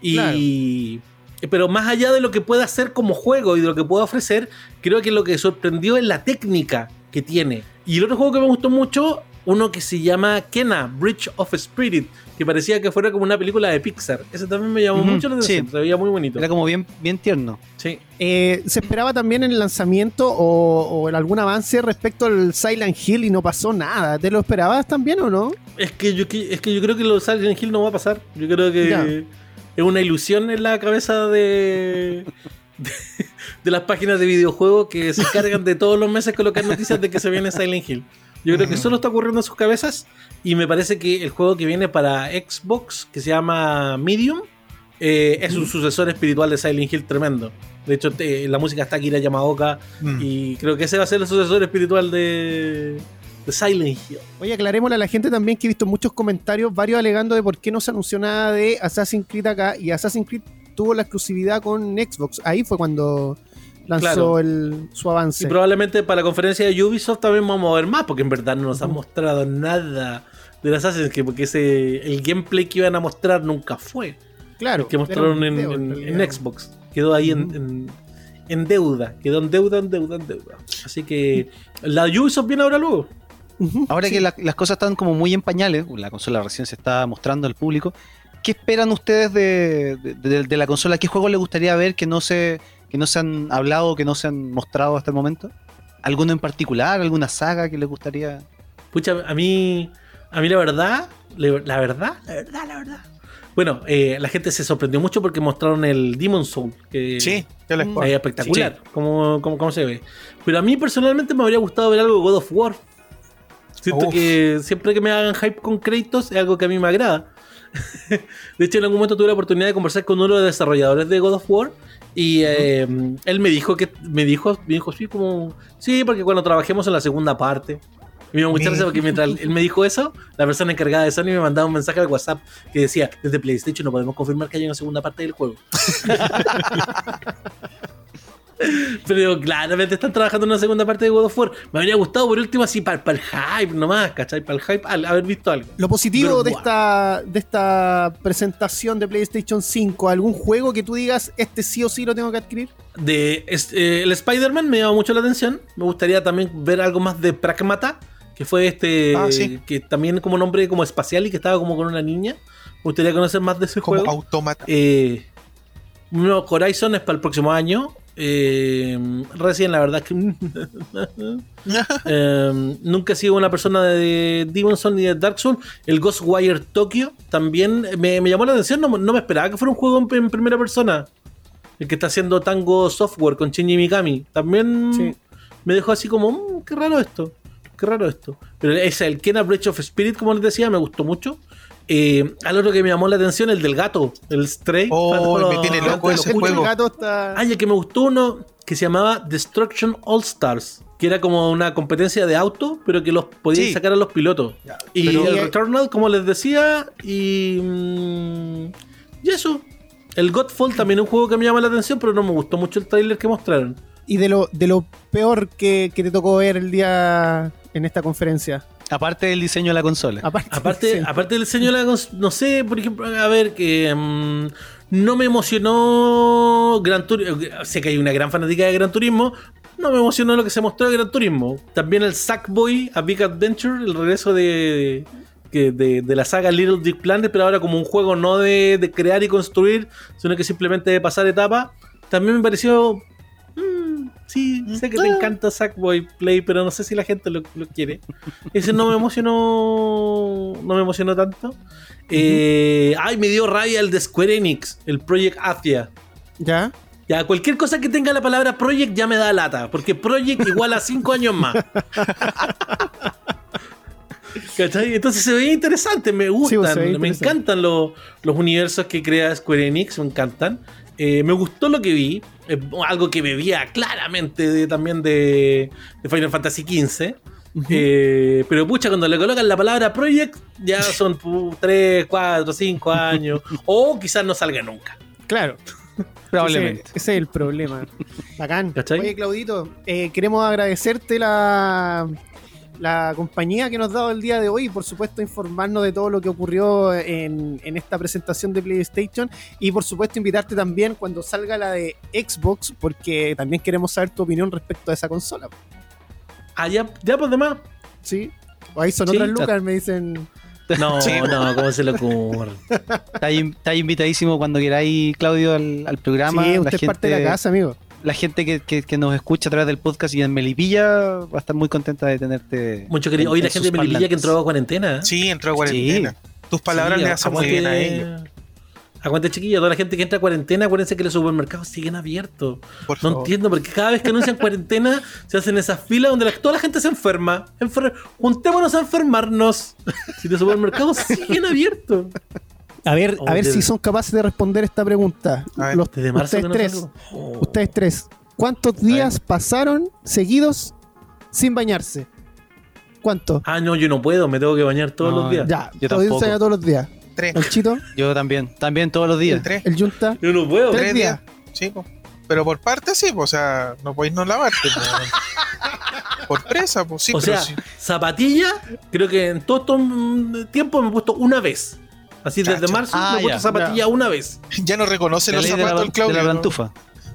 Y... Pero más allá de lo que pueda hacer como juego y de lo que pueda ofrecer, creo que lo que sorprendió es la técnica que tiene. Y el otro juego que me gustó mucho, uno que se llama Kena, Bridge of Spirit, que parecía que fuera como una película de Pixar. Ese también me llamó mucho la atención, sí. se veía muy bonito. Era como bien, bien tierno. Sí. Eh, ¿Se esperaba también en el lanzamiento o, o en algún avance respecto al Silent Hill y no pasó nada? ¿Te lo esperabas también o no? Es que yo, es que yo creo que lo de Silent Hill no va a pasar. Yo creo que Ya. es una ilusión en la cabeza de, de, de las páginas de videojuegos que se encargan de todos los meses colocar noticias de que se viene Silent Hill. Yo creo que solo está ocurriendo en sus cabezas y me parece que el juego que viene para Xbox, que se llama Medium, eh, es un sucesor espiritual de Silent Hill tremendo. De hecho, te- la música está Akira Yamaoka Mm. y creo que ese va a ser el sucesor espiritual de, de Silent Hill. Oye, aclarémosle a la gente también que he visto muchos comentarios, varios alegando de por qué no se anunció nada de Assassin's Creed acá. Y Assassin's Creed tuvo la exclusividad con Xbox. Ahí fue cuando lanzó Claro. el, su avance. Y probablemente para la conferencia de Ubisoft también vamos a ver más, porque en verdad no nos han mostrado nada de las Assassin's Creed, porque ese, el gameplay que iban a mostrar nunca fue. claro. que mostraron en, un video, en- realidad. en Xbox. Quedó ahí en, en- en deuda. Quedó en deuda, en deuda, en deuda. Así que la Ubisoft viene ahora luego. Ahora sí. que la- las cosas están como muy en pañales, la consola recién se está mostrando al público, ¿qué esperan ustedes de, de- de- de la consola? ¿Qué juegos les gustaría ver que no se que no se han hablado, que no se han mostrado hasta el momento? ¿Alguno en particular? ¿Alguna saga que les gustaría? Pucha, a mí, a mí la verdad, la verdad, la verdad, la verdad. Bueno, eh, la gente se sorprendió mucho porque mostraron el Demon Soul. Que Sí, es espectacular, como, como, como se ve. Pero a mí personalmente me habría gustado ver algo de God of War. Siento Uf. que siempre que me hagan hype con créditos es algo que a mí me agrada. de hecho, en algún momento tuve la oportunidad de conversar con uno de los desarrolladores de God of War. Y eh, él me dijo que me dijo, me dijo sí, como sí, porque cuando trabajemos en la segunda parte. Y me risa porque mientras él me dijo eso, la persona encargada de Sony me mandaba un mensaje al WhatsApp que decía, desde PlayStation no podemos confirmar que haya una segunda parte del juego. Pero claramente están trabajando en una segunda parte de God of War. Me habría gustado por último así para, el hype nomás, ¿cachai? Para el hype, al haber visto algo. Lo positivo Pero, de esta, de esta presentación de PlayStation 5, ¿algún juego que tú digas, este sí o sí lo tengo que adquirir? De es- eh, el Spider-Man me llama mucho la atención. Me gustaría también ver algo más de Pragmata, que fue este, Ah, sí. que también como nombre como espacial y que estaba como con una niña. Me gustaría conocer más de ese Como juego. automata. Eh, no, Horizon es para el próximo año. Eh, recién, la verdad es que eh, nunca he sido una persona de Demon Souls ni de Dark Souls. El Ghostwire Tokyo también me, me llamó la atención. No, no me esperaba que fuera un juego en, en primera persona. El que está haciendo Tango Software con Shinji Mikami. También Sí. me dejó así como, "Mm, qué raro esto. Qué raro esto. Pero ese, el Kena Breach of Spirit, como les decía, me gustó mucho. Eh, al otro que me llamó la atención, el del gato, el Stray. Oh, me tiene loco ese juego. El gato está... Ah, ya que me gustó uno que se llamaba Destruction All Stars, que era como una competencia de auto, pero que los podías Sí. sacar a los pilotos. Y Pero- el Returnal, como les decía, y. mm, y eso. El Godfall también es un juego que me llama la atención, pero no me gustó mucho el trailer que mostraron. Y de lo, de lo peor que, que te tocó ver el día en esta conferencia. Aparte del diseño de la consola. Aparte, Aparte, sí. aparte del diseño de la cons- no sé, por ejemplo, a ver, que mm, no me emocionó Gran Turismo. Sé que hay una gran fanática de Gran Turismo. No me emocionó lo que se mostró de Gran Turismo. También el Sackboy A Big Adventure, el regreso de, que- de, de la saga Little Big Planet, pero ahora como un juego no de, de crear y construir, sino que simplemente de pasar etapas. También me pareció. Mm, sí, sé que te encanta Sackboy Play, pero no sé si la gente lo, lo quiere. Ese no me emocionó. No me emocionó tanto. Eh, ay, me dio rabia el de Square Enix, el Project Athia. ¿Ya? Ya, cualquier cosa que tenga la palabra Project ya me da lata, porque Project igual a 5 años más. ¿Cachai? Entonces se veía interesante, me Sí, gustan, me encantan los, los universos que crea Square Enix, me encantan. Eh, me gustó lo que vi, eh, algo que bebía claramente de- también de, de Final Fantasy XV. Eh, pero pucha, cuando le colocan la palabra Project, ya son 3, 4, 5 años. o quizás no salga nunca. Claro. Probablemente. Ese, ese es el problema. Bacán. ¿Cachai? Oye, Claudito, eh, queremos agradecerte la, la compañía que nos has dado el día de hoy y, por supuesto, informarnos de todo lo que ocurrió en, en esta presentación de PlayStation. Y, por supuesto, invitarte también cuando salga la de Xbox, porque también queremos saber tu opinión respecto a esa consola. Ah, ya, ya pues demás. ¿Sí? O ahí son Sí, otras lucas, me dicen. No, Sí. no, ¿cómo se le ocurre? Está, in- está invitadísimo cuando queráis, Claudio, al, al programa. Sí, La usted es parte de la casa, amigo. La gente que, que- que nos escucha a través del podcast y en Melipilla va a estar muy contenta de tenerte. Mucho querido. Hoy la en gente de Melipilla que entró a cuarentina. ¿eh? Sí, entró a cuarentena. Tus palabras Sí, le hacen muy bien a ellos. Aguante chiquilla, toda la gente que entra a cuarentena, acuérdense que los supermercados siguen abiertos. Por No favor. entiendo, porque cada vez que anuncian cuarentena, se hacen esas filas donde la- toda la gente se enferma. Enfer- Juntémonos a enfermarnos. Si los supermercados siguen abiertos. A ver, a ver de- si son capaces de responder esta pregunta. Ver, Los- Desde marzo ustedes tres. Oh. ustedes tres, ¿cuántos días pasaron seguidos sin bañarse? ¿Cuánto? Ah, no, yo no puedo, me tengo que bañar todos No, los días. Ya, yo todos tampoco. se todos los días. Tres. El Chito, Yo también, también todos los días. Tres. el Junta. Yo no puedo. Tres Tres días. días. Sí, po. Pero por parte sí, po, o sea, no podéis no lavarte. po. por presa, pues sí, o pero sea, sí. zapatilla, creo que en todo este tiempo me he puesto una vez. Así desde marzo Ah, me he puesto ya. zapatilla una vez. ya no reconoce La los de la, zapatos del de la ¿no? plantufa.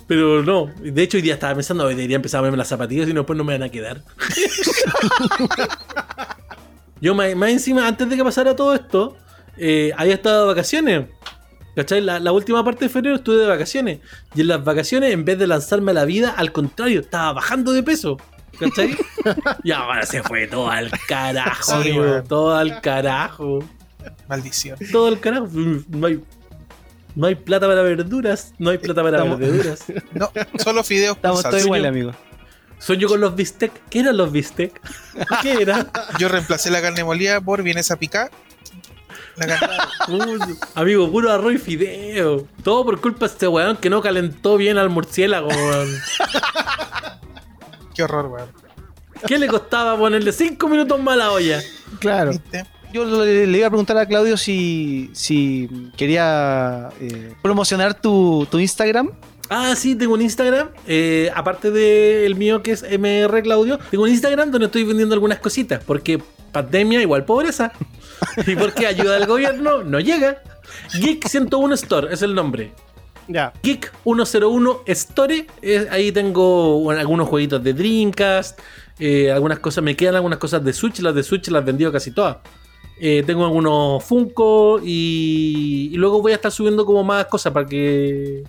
Pero no, de hecho hoy día estaba pensando, hoy debería empezar a verme las zapatillas y después no me van a quedar. Yo más, más encima, antes de que pasara todo esto, eh, había estado de vacaciones. ¿Cachai? La, la última parte de febrero estuve de vacaciones. Y en las vacaciones, en vez de lanzarme a la vida, al contrario, estaba bajando de peso. ¿Cachai? y ahora se fue todo al carajo, Sí, amigo, weón. todo al carajo. Maldición. Todo al carajo. No hay, no hay plata para verduras. No hay plata para Estamos- verduras. No, solo fideos Estamos todos iguales, amigo. Sueño con los bistec. ¿Qué eran los bistec? ¿Qué era? Yo reemplacé la carne molida por vienesa picada. La carne. Uy, amigo, puro arroz y fideo. Todo por culpa de este weón que no calentó bien al murciélago, weón. Qué horror, weón. ¿Qué le costaba ponerle 5 minutos más a la olla? Claro. ¿Viste? Yo le, le iba a preguntar a Claudio si, si quería eh, promocionar tu, tu Instagram. Ah, sí, tengo un Instagram. eh, aparte del mío que es MR Claudio, tengo un Instagram donde estoy vendiendo algunas cositas. Porque pandemia igual pobreza. Y porque ayuda del gobierno no llega. Geek 101 Store es el nombre. Ya. Geek 101 Store. eh, ahí tengo bueno, algunos jueguitos de Dreamcast. eh, algunas cosas, me quedan algunas cosas de Switch. Las de Switch las he vendido casi todas. Eh, tengo algunos Funko y, y luego voy a estar subiendo como más cosas para que.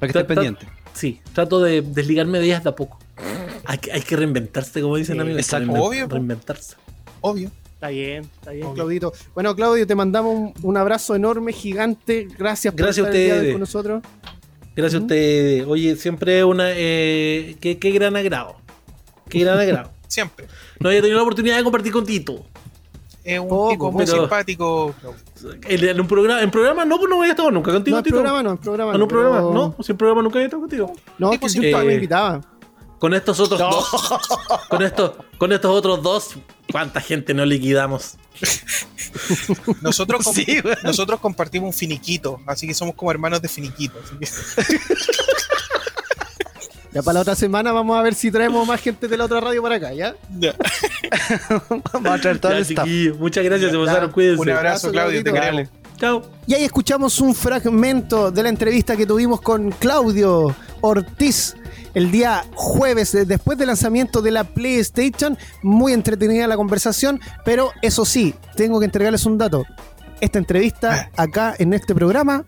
Para que estés pendiente. Sí, trato de desligarme de ellas de a poco. Hay que, hay que reinventarse, como dicen Sí, amigos. exacto. Obvio. Reinventarse. Obvio. Está bien, está bien, Obvio. Claudito. Bueno, Claudio, te mandamos un, un abrazo enorme, gigante. Gracias por Gracias a estar el día de hoy ustedes. con nosotros. Gracias a ustedes. Oye, siempre una. Eh, qué, qué gran agrado. Qué gran agrado. Siempre. No había tenido la oportunidad de compartir con Tito. Es un Poco, tipo muy pero- simpático. En, en un programa, en programa no, pues no había estado nunca contigo, No, en programa no, en programa En no. un programa, pero- no, sin programa nunca había estado contigo. No, Tipo, que me eh, invitaba. Con estos otros dos. Con estos, con estos otros dos, ¿cuánta gente no liquidamos? Nosotros, Sí, weón. nosotros compartimos un finiquito, así que somos como hermanos de finiquito. Ya para la otra semana vamos a ver si traemos más gente de la otra radio para acá, ¿ya? Vamos a traer todo Ya, el muchas gracias, se pasaron, cuídense. Un abrazo, Claudio, te queremos. Chao. Y ahí escuchamos un fragmento de la entrevista que tuvimos con Claudio Ortiz el día jueves, después del lanzamiento de la PlayStation. Muy entretenida la conversación, pero eso sí, tengo que entregarles un dato. Esta entrevista acá en este programa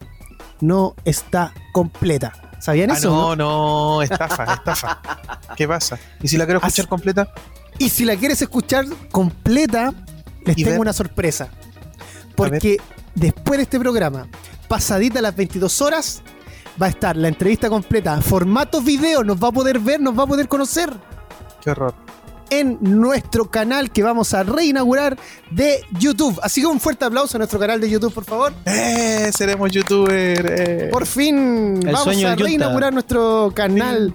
no está completa. ¿Sabían Ah, eso? no, no, estafa, estafa. ¿Qué pasa? ¿Y si la quiero escuchar Así- completa? Y si la quieres escuchar completa, les tengo ver. una sorpresa. Porque después de este programa, pasadita las 22 horas, va a estar la entrevista completa, formato video, nos va a poder ver, nos va a poder conocer Qué horror. En nuestro canal que vamos a reinaugurar de YouTube. Así que un fuerte aplauso a nuestro canal de YouTube, por favor. ¡Eh! Seremos youtubers. eh. Por fin El vamos a reinaugurar nuestro canal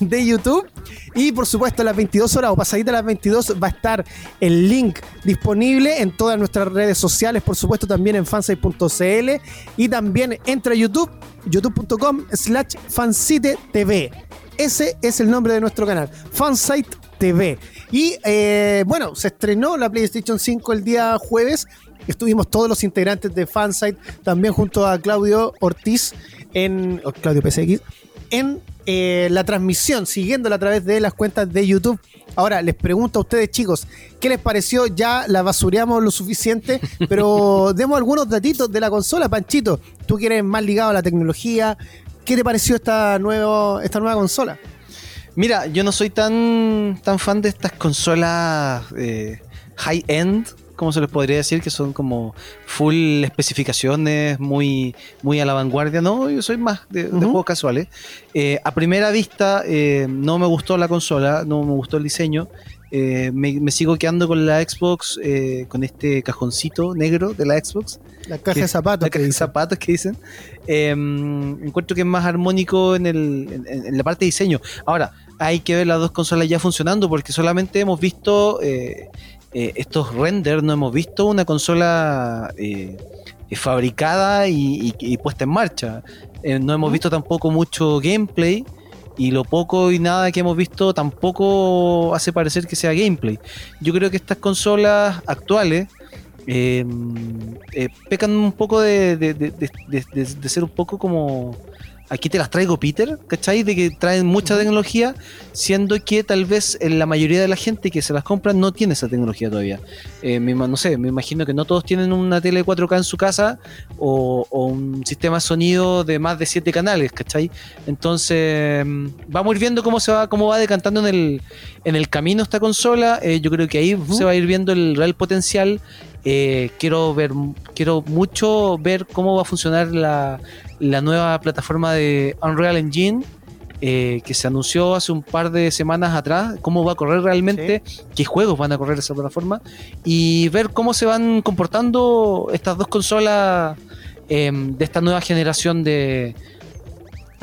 de YouTube. Y por supuesto, a las 22 horas o pasadita a las 22 va a estar el link disponible en todas nuestras redes sociales, por supuesto también en fansite.cl y también entra a YouTube, youtube.com slash fansite.tv. Ese es el nombre de nuestro canal, Fansite TV. Y eh, bueno, se estrenó la PlayStation 5 el día jueves. Estuvimos todos los integrantes de Fansite, también junto a Claudio Ortiz, en o Claudio PSX, en eh, la transmisión, siguiéndola a través de las cuentas de YouTube. Ahora, les pregunto a ustedes, chicos, ¿qué les pareció? Ya la basureamos lo suficiente, pero demos algunos datitos de la consola, Panchito. Tú que eres más ligado a la tecnología, ¿qué te pareció esta, nuevo, esta nueva consola? Mira, yo no soy tan, tan fan de estas consolas eh, high-end como se les podría decir, que son como full especificaciones, muy, muy a la vanguardia. No, yo soy más de, juegos casuales. Eh, a primera vista, eh, no me gustó la consola, no me gustó el diseño. Eh, me, me sigo quedando con la Xbox, eh, con este cajoncito negro de la Xbox. La caja que- de zapatos. la caja de zapatos que dicen. Eh, encuentro que es más armónico en, el, en, en la parte de diseño. Ahora, hay que ver las dos consolas ya funcionando porque solamente hemos visto eh, eh, estos renders, no hemos visto una consola eh, fabricada y, y- y puesta en marcha. No hemos visto tampoco mucho gameplay. Y lo poco y nada que hemos visto tampoco hace parecer que sea gameplay. Yo creo que estas consolas actuales pecan un poco de ser un poco como aquí te las traigo Peter, ¿cachai? De que traen mucha tecnología, siendo que tal vez en la mayoría de la gente que se las compra no tiene esa tecnología todavía. Eh, me no sé, me imagino que no todos tienen una tele 4K en su casa o, o un sistema de sonido de más de 7 canales, ¿cachai? Entonces, mm, vamos a ir viendo cómo se va, cómo va decantando en el, en el camino esta consola. Eh, yo creo que ahí se va a ir viendo el real potencial. Eh, quiero ver, quiero mucho ver cómo va a funcionar la, la nueva plataforma de Unreal Engine. eh, que se anunció hace un par de semanas atrás, cómo va a correr realmente, qué juegos van a correr esa plataforma y ver cómo se van comportando estas dos consolas em, de esta nueva generación de,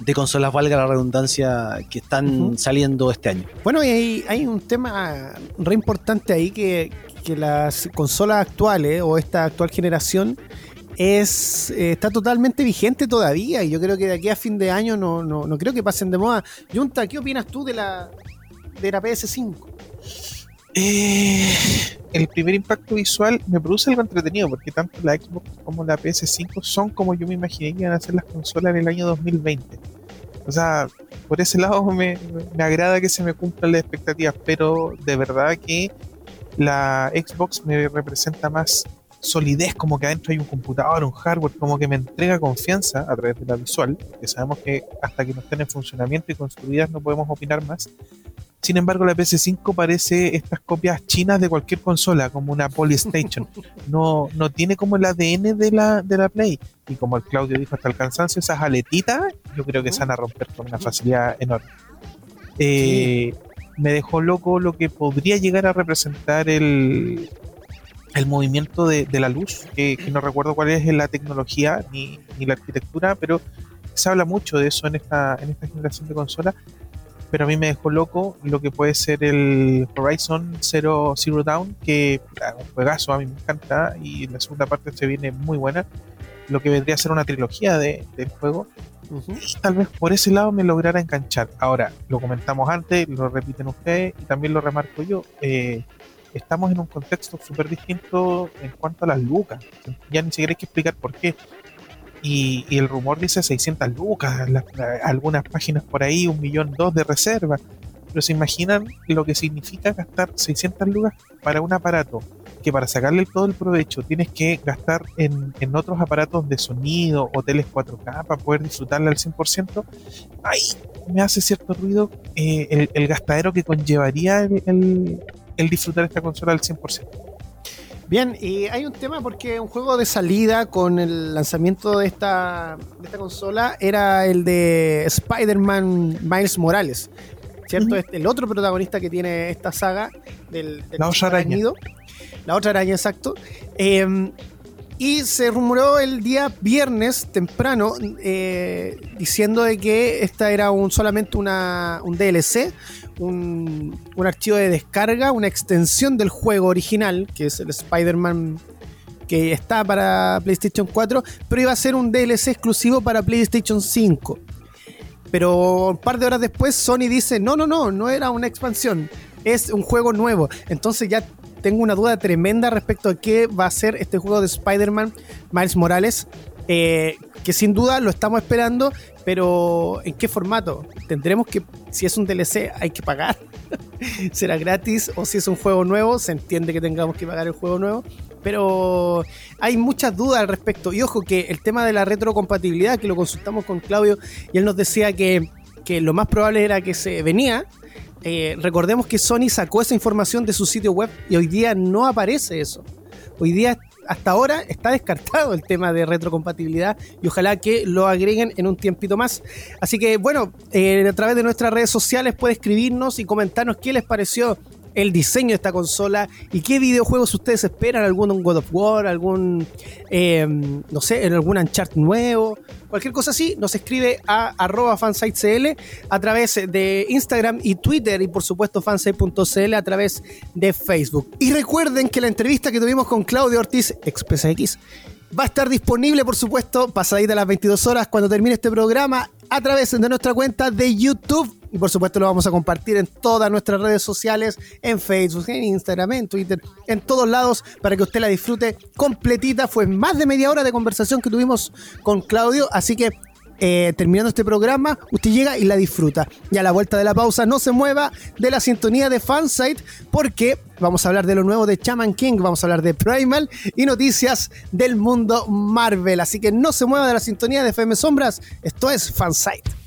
de consolas, valga la redundancia, que están saliendo este año. Bueno, y hay, hay un tema re importante ahí que, que las consolas actuales o esta actual generación es eh, está totalmente vigente todavía y yo creo que de aquí a fin de año no, no, no creo que pasen de moda. Junta, ¿qué opinas tú de la, de la PS5? Eh, el primer impacto visual me produce algo entretenido porque tanto la Xbox como la PS5 son como yo me imaginé que iban a ser las consolas en el año 2020. O sea, por ese lado me, me agrada que se me cumplan las expectativas, pero de verdad que la Xbox me representa más solidez, como que adentro hay un computador, un hardware, como que me entrega confianza a través de la visual, que sabemos que hasta que no estén en funcionamiento y construidas no podemos opinar más. Sin embargo, la PS5 parece estas copias chinas de cualquier consola, como una Polystation. No, no tiene como el ADN de la, de la Play. Y como el Claudio dijo hasta el cansancio, esas aletitas, yo creo que se van a romper con una facilidad enorme. Eh, Me dejó loco lo que podría llegar a representar el, el movimiento de, de la luz, que, que no recuerdo cuál es la tecnología ni, ni la arquitectura, pero se habla mucho de eso en esta, en esta generación de consolas pero a mí me dejó loco lo que puede ser el Horizon Zero, Zero Dawn, que ah, un juegazo, a mí me encanta, y la segunda parte se viene muy buena, lo que vendría a ser una trilogía de, del juego, tal vez por ese lado me lograra enganchar. Ahora, lo comentamos antes, lo repiten ustedes, y también lo remarco yo, eh, estamos en un contexto súper distinto en cuanto a las lucas, ya ni siquiera hay que explicar por qué. Y, y el rumor dice 600 lucas, algunas páginas por ahí, un millón dos de reserva. Pero se imaginan lo que significa gastar 600 lucas para un aparato que para sacarle todo el provecho tienes que gastar en, en otros aparatos de sonido, hoteles 4K para poder disfrutarla al 100%. Ahí me hace cierto ruido eh, el, gastadero que conllevaría el- el disfrutar esta consola al 100%. Bien, y hay un tema porque un juego de salida con el lanzamiento de esta, de esta consola era el de Spider-Man Miles Morales. ¿Cierto? Este, el otro protagonista que tiene esta saga del, del La otra araña. La otra araña, exacto. Eh, y se rumoró el día viernes temprano eh, diciendo de que esta era un, solamente una, un DLC, un, un archivo de descarga, una extensión del juego original, que es el Spider-Man que está para PlayStation 4, pero iba a ser un DLC exclusivo para PlayStation 5. Pero un par de horas después Sony dice, no, no, no, no era una expansión, es un juego nuevo. Entonces ya tengo una duda tremenda respecto a qué va a ser este juego de Spider-Man Miles Morales, eh, que sin duda lo estamos esperando, pero ¿en qué formato? Tendremos que, si es un DLC, hay que pagar. ¿Será gratis? O si es un juego nuevo, se entiende que tengamos que pagar el juego nuevo. Pero hay muchas dudas al respecto. Y ojo que el tema de la retrocompatibilidad, que lo consultamos con Claudio, y él nos decía que, que lo más probable era que se venía. Eh, recordemos que Sony sacó esa información de su sitio web y hoy día no aparece eso. hoy día hasta ahora está descartado el tema de retrocompatibilidad y ojalá que lo agreguen en un tiempito más. Así que bueno, eh, a través de nuestras redes sociales puede escribirnos y comentarnos qué les pareció el diseño de esta consola y qué videojuegos ustedes esperan, algún God of War, algún, eh, no sé, algún Uncharted nuevo, cualquier cosa así, nos escribe a arroba fansitecl a través de Instagram y Twitter y por supuesto fansite.cl a través de Facebook. Y recuerden que la entrevista que tuvimos con Claudio Ortiz, X va a estar disponible, por supuesto, pasadita las 22 horas cuando termine este programa a través de nuestra cuenta de YouTube y por supuesto lo vamos a compartir en todas nuestras redes sociales, en Facebook, en Instagram, en Twitter, en todos lados, para que usted la disfrute completita. Fue más de media hora de conversación que tuvimos con Claudio, así que eh, terminando este programa, usted llega y la disfruta. Y a la vuelta de la pausa, no se mueva de la sintonía de Fansite, porque vamos a hablar de lo nuevo de Chaman King, vamos a hablar de Primal y noticias del mundo Marvel. Así que no se mueva de la sintonía de FM Sombras, esto es Fansite.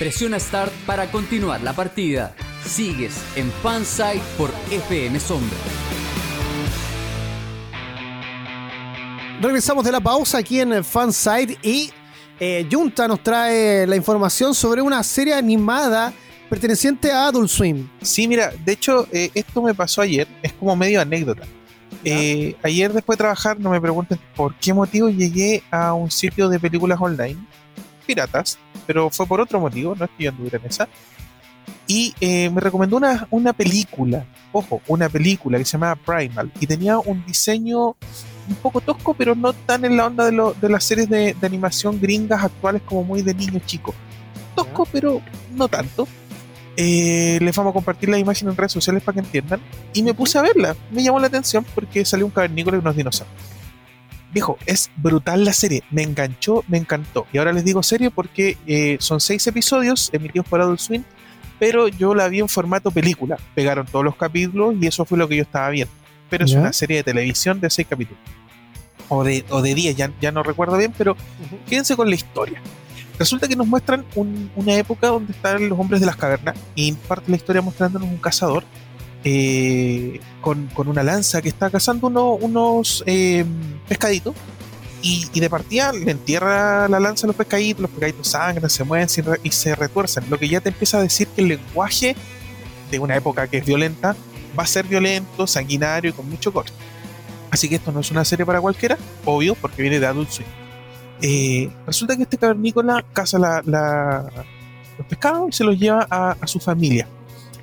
Presiona Start para continuar la partida. Sigues en Fansite por FM Sombra. Regresamos de la pausa aquí en Fansite y eh, Junta nos trae la información sobre una serie animada perteneciente a Adult Swim. Sí, mira, de hecho, eh, esto me pasó ayer, es como medio anécdota. Eh, ayer después de trabajar, no me pregunten por qué motivo llegué a un sitio de películas online, piratas, pero fue por otro motivo, no es que yo anduviera en esa. Y eh, me recomendó una, una película, ojo, una película que se llamaba Primal y tenía un diseño un poco tosco, pero no tan en la onda de, lo, de las series de, de animación gringas actuales como muy de niños chicos. Tosco, pero no tanto. Eh, les vamos a compartir la imagen en redes sociales para que entiendan. Y me puse a verla. Me llamó la atención porque salió un cavernícola y unos dinosaurios. Viejo, es brutal la serie. Me enganchó, me encantó. Y ahora les digo serie porque eh, son seis episodios emitidos por Adult Swim, pero yo la vi en formato película. Pegaron todos los capítulos y eso fue lo que yo estaba viendo. Pero es una serie de televisión de seis capítulos. O de, o de diez, ya, ya no recuerdo bien, pero quédense con la historia. Resulta que nos muestran un- una época donde están los hombres de las cavernas y parte la historia mostrándonos un cazador eh, con, con una lanza que está cazando uno- unos eh, pescaditos y, de partida le entierra la lanza a los pescaditos, los pescaditos sangran, se mueven y se retuercen, lo que ya te empieza a decir que el lenguaje de una época que es violenta va a ser violento, sanguinario y con mucho corte. Así que esto no es una serie para cualquiera, obvio, porque viene de Adult Swim. Eh, resulta que este cavernícola caza la- la- los pescados y se los lleva a su familia.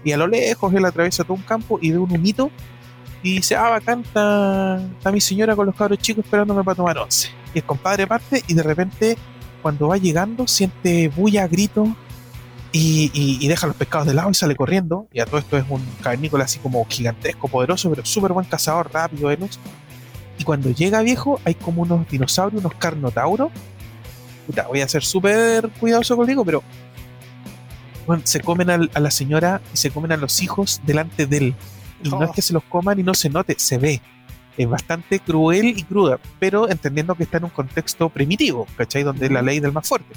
Y a lo lejos él atraviesa todo un campo y ve un humito y dice, ah, bacán, está, está mi señora con los cabros chicos esperándome para tomar once. Y el compadre parte y de repente cuando va llegando siente bulla, grito y, y- deja los pescados de lado y sale corriendo. Y a todo esto es un cavernícola así como gigantesco, poderoso, pero súper buen cazador, rápido, veloz. Y cuando llega viejo, hay como unos dinosaurios, unos carnotauros. Puta, voy a ser súper cuidadoso contigo, pero bueno, se comen al- a la señora y se comen a los hijos delante de él. Y no Oh. es que se los coman y no se note, se ve. Es bastante cruel y cruda, pero entendiendo que está en un contexto primitivo, ¿cachai? Donde es la ley del más fuerte.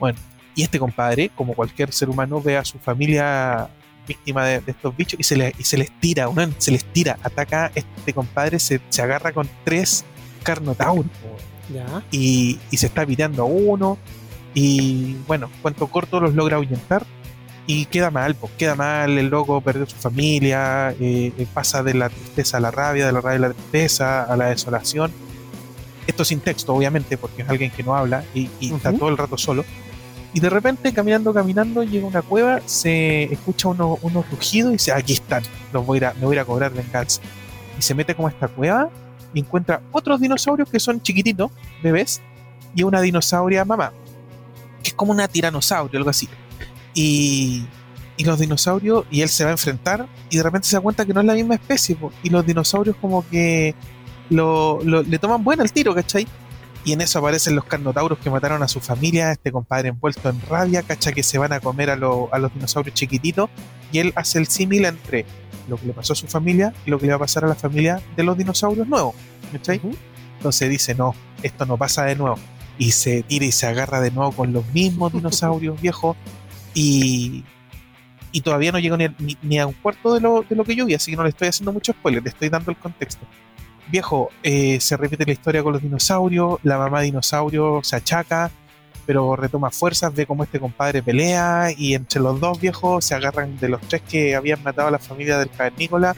Bueno, y este compadre, como cualquier ser humano, ve a su familia víctima de, de estos bichos y se, le- y se les tira, weón, se les tira, ataca, este compadre se, se agarra con tres carnotauros y, y se está piteando a uno y bueno, cuento corto los logra ahuyentar y queda mal, pues queda mal, el loco perdió su familia, eh, eh, pasa de la tristeza a la rabia, de la rabia a la tristeza, a la desolación. Esto sin texto, obviamente, porque es alguien que no habla y, y está todo el rato solo. Y de repente, caminando, caminando, llega a una cueva, se escucha uno- unos rugidos y dice, aquí están, los voy a me voy a cobrar venganza. Y se mete como a esta cueva y encuentra otros dinosaurios que son chiquititos, bebés, y una dinosauria mamá, que es como una tiranosaurio, algo así. Y, y los dinosaurios, y él se va a enfrentar, y de repente se da cuenta que no es la misma especie, po, y los dinosaurios como que lo, lo- le toman buena el tiro, ¿cachai? Y en eso aparecen los carnotauros que mataron a su familia, este compadre envuelto en rabia, cacha que se van a comer a, lo- a los dinosaurios chiquititos, y él hace el símil entre lo que le pasó a su familia y lo que le va a pasar a la familia de los dinosaurios nuevos, ¿cachai? Entonces dice, no, esto no pasa de nuevo. Y se tira y se agarra de nuevo con los mismos dinosaurios viejos. Y, y todavía no llego ni, ni- ni a un cuarto de lo, de lo que yo vi, así que no le estoy haciendo mucho spoiler, le estoy dando el contexto. Viejo, eh, se repite la historia con los dinosaurios, la mamá dinosaurio se achaca, pero retoma fuerzas, ve cómo este compadre pelea y entre los dos viejos se agarran de los tres que habían matado a la familia del cavernícola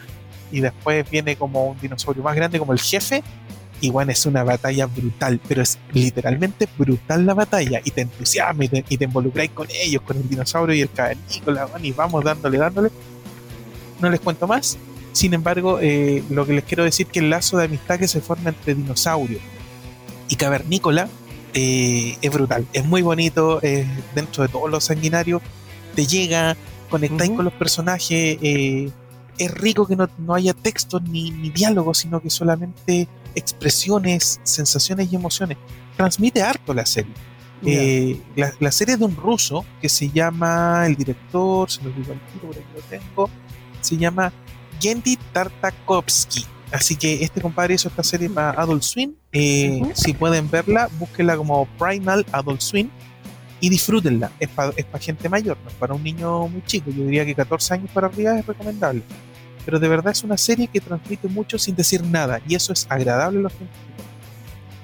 y después viene como un dinosaurio más grande como el jefe y bueno, es una batalla brutal, pero es literalmente brutal la batalla y te entusiasma y te, y te involucráis con ellos, con el dinosaurio y el cavernícola, y vamos dándole, dándole. No les cuento más. Sin embargo, eh, lo que les quiero decir que el lazo de amistad que se forma entre dinosaurio y cavernícola eh, es brutal, es muy bonito, eh, dentro de todos los sanguinarios, te llega, conectáis con los personajes, eh, es rico que no, no haya textos ni, ni diálogos, sino que solamente expresiones, sensaciones y emociones. Transmite harto la serie. Eh, la, la serie de un ruso que se llama, el director, se lo digo al tiro, por aquí lo tengo, se llama Gendy Tartakovsky. Así que este compadre hizo esta serie para Adult Swim. Eh, Ujú. Si pueden verla, búsquenla como Primal Adult Swim y disfrútenla. Es para gente mayor, no es para un niño muy chico. Yo diría que 14 años para arriba es recomendable. Pero de verdad es una serie que transmite mucho sin decir nada y eso es agradable a los tiempos.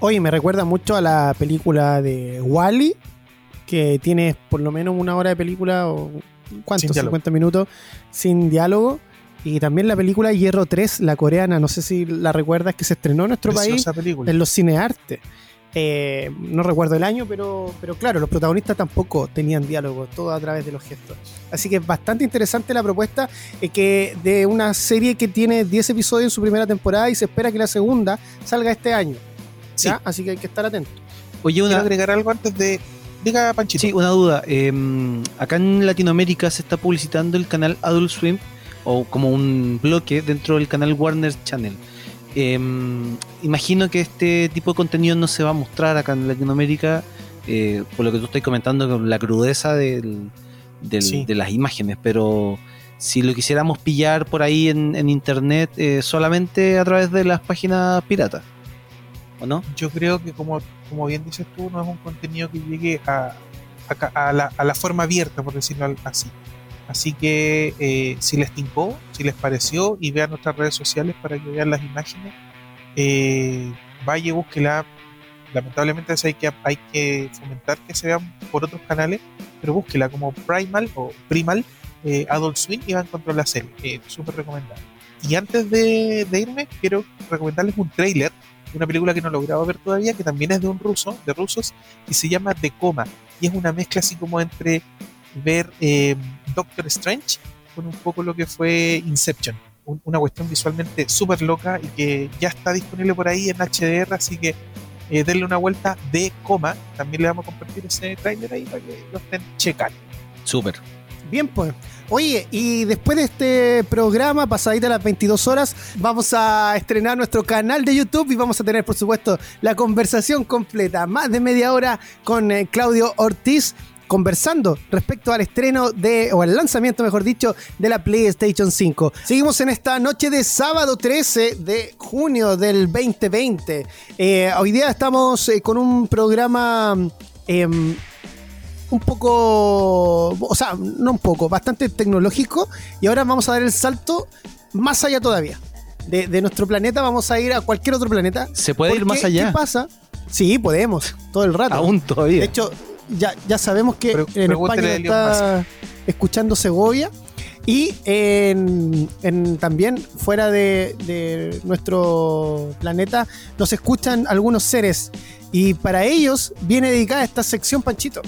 Oye, me recuerda mucho a la película de Wally, que tiene por lo menos una hora de película o ¿cuánto? Sin diálogo. 50 minutos sin diálogo. Y también la película Hierro 3, la coreana, no sé si la recuerdas, que se estrenó en nuestro país Preciosa película. en los cinearte. Eh, no recuerdo el año, pero, pero claro, los protagonistas tampoco tenían diálogo, todo a través de los gestos. Así que es bastante interesante la propuesta eh, que de una serie que tiene 10 episodios en su primera temporada y se espera que la segunda salga este año. Sí. ¿ya? Así que hay que estar atentos. Oye, una, agregar algo antes de. Diga Panchito. sí, una duda. eh, acá en Latinoamérica se está publicitando el canal Adult Swim o como un bloque dentro del canal Warner Channel. Eh, imagino que este tipo de contenido no se va a mostrar acá en Latinoamérica eh, por lo que tú estás comentando con la crudeza del- del- Sí. de las imágenes, pero si lo quisiéramos pillar por ahí en, en internet eh, solamente a través de las páginas piratas, ¿o no? yo creo que como, como bien dices tú, no es un contenido que llegue a, a ca- a la, a la forma abierta, por decirlo así. Así que eh, si les tincó, si les pareció, y vean nuestras redes sociales para que vean las imágenes, eh, vaya búsquela. Lamentablemente hay que, hay que fomentar que se vean por otros canales, pero búsquela como Primal o Primal eh, Adult Swim y va a encontrar la serie. Eh, Súper recomendable. Y antes de, de irme, quiero recomendarles un trailer de una película que no he logrado ver todavía, que también es de un ruso, de rusos, y se llama The Coma. Y es una mezcla así como entre ver eh, Doctor Strange con un poco lo que fue Inception. Un- una cuestión visualmente súper loca y que ya está disponible por ahí en HDR, así que eh, denle una vuelta de coma. También le vamos a compartir ese trailer ahí para que lo estén checando. Súper. Bien, pues. Oye, y después de este programa, pasadita las 22 horas, vamos a estrenar nuestro canal de YouTube y vamos a tener, por supuesto, la conversación completa, más de media hora con eh, Claudio Ortiz conversando respecto al estreno de, o al lanzamiento, mejor dicho, de la PlayStation 5. Seguimos en esta noche de sábado 13 de junio del 2020. Eh, hoy día estamos eh, con un programa... em, un poco, o sea, no un poco, bastante tecnológico y ahora vamos a dar el salto más allá todavía. De, de nuestro planeta vamos a ir a cualquier otro planeta. ¿Se puede ir más allá? ¿Qué pasa? Sí, podemos, todo el rato. Aún todavía. De hecho, ya, ya sabemos que Pre- en España está escuchando Segovia y en, en- también fuera de, de nuestro planeta nos escuchan algunos seres y para ellos viene dedicada esta sección Panchito.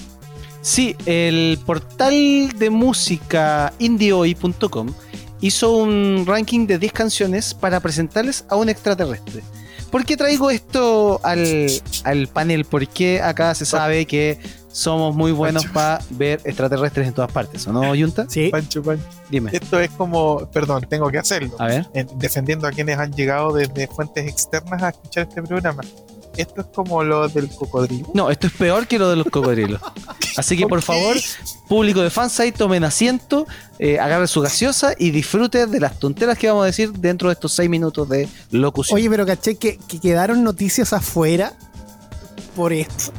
Sí, el portal de música indiehoy.com hizo un ranking de 10 canciones para presentarles a un extraterrestre. ¿Por qué traigo esto al, al panel? Porque acá se sabe que somos muy buenos para ver extraterrestres en todas partes, ¿o no, Yunta? Sí. Pancho, Pancho. Dime. Esto es como, perdón, tengo que hacerlo. A ver. en- defendiendo a quienes han llegado desde fuentes externas a escuchar este programa. Esto es como lo del cocodrilo. No, esto es peor que lo de los cocodrilos. Así que por favor, público de fansite, tomen asiento, eh, agarren su gaseosa y disfruten de las tonteras que vamos a decir dentro de estos 6 minutos de locución. Oye, pero caché que, que quedaron noticias afuera por esto.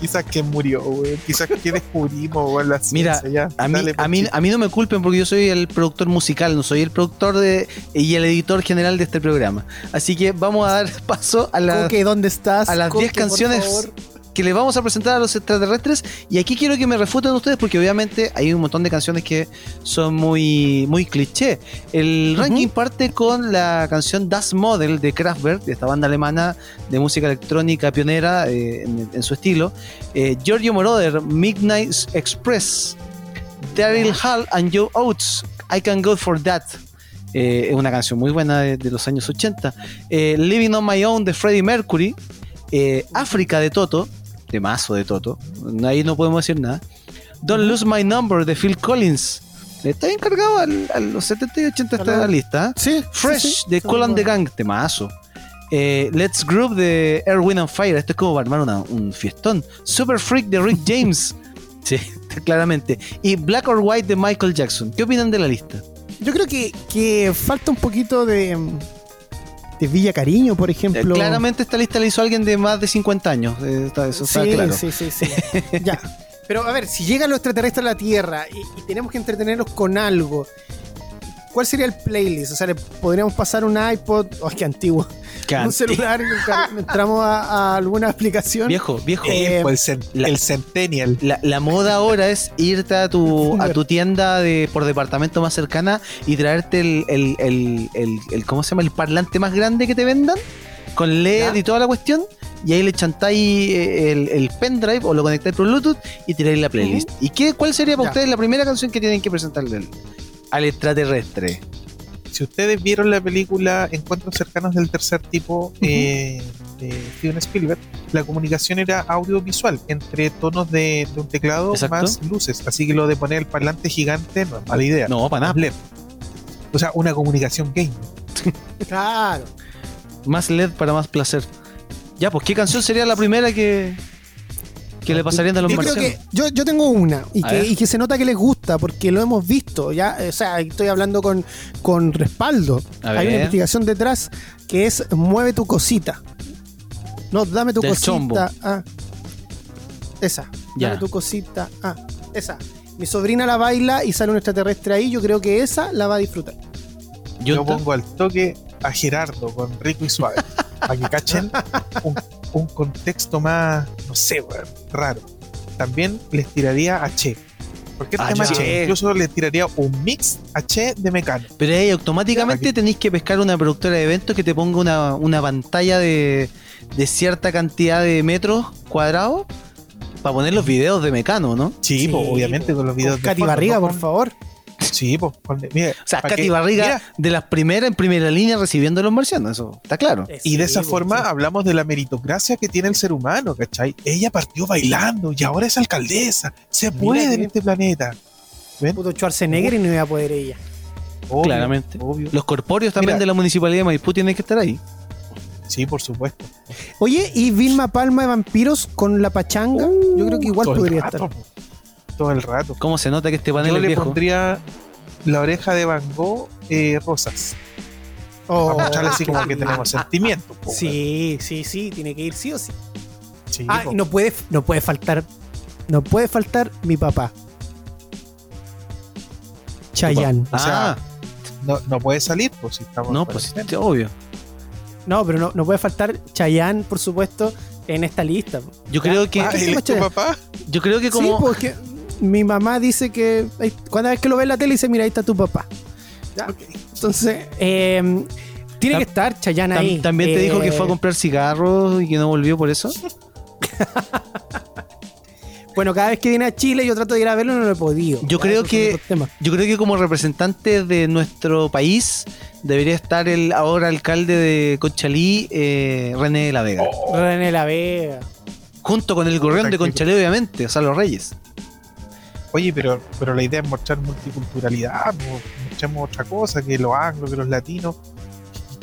Quizás que murió, weón. Quizás que descubrimos, weón, la Mira, ya. A mí, Dale, a, mí, a mí no me culpen porque yo soy el productor musical, no soy el productor de, y el editor general de este programa. Así que vamos a dar paso a la, Coque, ¿dónde estás? a las Coque, 10 por canciones favor. Que le vamos a presentar a los extraterrestres. Y aquí quiero que me refuten ustedes porque obviamente hay un montón de canciones que son muy, muy cliché. El ranking parte con la canción Das Model de Kraftwerk, de esta banda alemana de música electrónica pionera eh, en, en su estilo. Eh, Giorgio Moroder, Midnight Express. Daryl Hall and Joe Oates, I Can Go For That. Eh, es una canción muy buena de, de los años 80. Eh, Living on My Own de Freddie Mercury. Eh, África de Toto, de mazo de Toto. Ahí no podemos decir nada. Don't Lose My Number de Phil Collins. Está bien cargado al- a los 70 y 80 esta Claro. lista. Sí, Fresh sí, sí. de Cool and the. Gang, de mazo. Eh, Let's Groove de Air, Wind and Fire. Esto es como para armar una- un fiestón. Super Freak de Rick James. sí, claramente. Y Black or White de Michael Jackson. ¿Qué opinan de la lista? Yo creo que, que falta un poquito de, de Villa Cariño, por Eh, ejemplo. claramente esta lista la hizo alguien de más de 50 años. eh, está- eso está sí, claro. sí, sí, sí. ya. Pero a ver, si llegan los extraterrestres a la Tierra y, y tenemos que entretenerlos con algo, ¿cuál sería el playlist? O sea, le podríamos pasar un iPod, oh, qué antiguo, Qué un celular, entramos a, a alguna aplicación. Viejo, viejo. Eh, Eh, pues el, cen- la- el Centennial. La, la moda ahora es irte a tu, a tu tienda de, por departamento más cercana y traerte el, el, el, el- el- ¿cómo se llama? El parlante más grande que te vendan, con LED Ya. y toda la cuestión, y ahí le chantáis eh, el, el pendrive o lo conectáis por Bluetooth y tiráis la playlist. ¿Y qué, cuál sería para Ya. ustedes la primera canción que tienen que presentarle al, extraterrestre? Si ustedes vieron la película Encuentros cercanos del tercer tipo eh, de Steven Spielberg, la comunicación era audiovisual entre tonos de, de un teclado Exacto. más luces. Así que lo de poner el parlante gigante no es mala idea. No, para nada. LED. O sea, una comunicación game. Claro. Más LED para más placer. Ya, pues, ¿qué canción sería la primera que, que le pasarían a los Yo creo marcianos? que yo, yo tengo una y que, ver. y que se nota que les gusta porque lo hemos visto. Ya, o sea, estoy hablando con, con respaldo. Hay una investigación detrás que es mueve tu cosita. No, dame tu Del cosita. chombo. Ah. Esa. Ya. Dame tu cosita. Ah, esa. Mi sobrina la baila y sale un extraterrestre ahí. Yo creo que esa la va a disfrutar. Yo pongo al toque a Gerardo con rico y suave. para que cachen un, un contexto más, no sé, weón, raro. También les tiraría a Che. Porque el Ah, tema Che. Che, incluso les tiraría un mix a Che de Mecano. Pero ahí automáticamente Aquí. tenéis que pescar una productora de eventos que te ponga una, una pantalla de, de cierta cantidad de metros cuadrados para poner los videos de Mecano, ¿no? Sí, Sí, pues, obviamente po. con los videos Con de Katy fondo, Barriga, ¿no? por favor. Sí, pues. mire, O sea, Katy que- Barriga mira, de las primeras en primera línea recibiendo a los marcianos, eso está claro. y de esa Sí, forma sí. hablamos de la meritocracia que tiene el ser humano, ¿cachai? Ella partió bailando y ahora es alcaldesa. Se Mira puede que- en este planeta. ¿Ven? Puto Schwarzenegger y no iba a poder ella. Obvio, Claramente. Obvio. Los corpóreos también Mira. de la municipalidad de Maipú tienen que estar ahí. Sí, por supuesto. Oye, ¿y Vilma Palma de Vampiros con la pachanga? Yo creo que igual podría rato, estar. po. Todo el rato. ¿Cómo se nota que este panel Yo es le viejo? pondría la oreja de Van Gogh eh, rosas. Oh, Para mostrarle así como que tenemos sentimientos. po, Sí, sí, sí, tiene que ir sí o sí. Ah, po. y no puede, no puede faltar, no puede faltar mi papá. Chayanne. O sea, Ah, no, no puede salir, pues si estamos. no, en pues cuarentena. obvio. No, pero no, no puede faltar Chayanne, por supuesto, en esta lista. Yo creo que, Ah, ¿qué se ¿él llama es tu papá? yo creo que como Sí, porque mi mamá dice que cada vez que lo ve en la tele dice, mira, ahí está tu papá. Ya. Entonces, eh, tiene que estar Chayanne tam- ahí. también te dijo que Eh, fue a comprar cigarros y que no volvió por eso. Bueno, cada vez que viene a Chile yo trato de ir a verlo y no lo he podido. Yo creo que-. Yo creo que como representante de nuestro país debería estar el ahora alcalde de Conchalí, eh, René de la Vega. René La Vega. Junto con el gorrión de. Conchalí, obviamente, o sea, los reyes. Oye, pero, pero la idea es mostrar multiculturalidad, mo- mostremos otra cosa, que los anglos, que los latinos.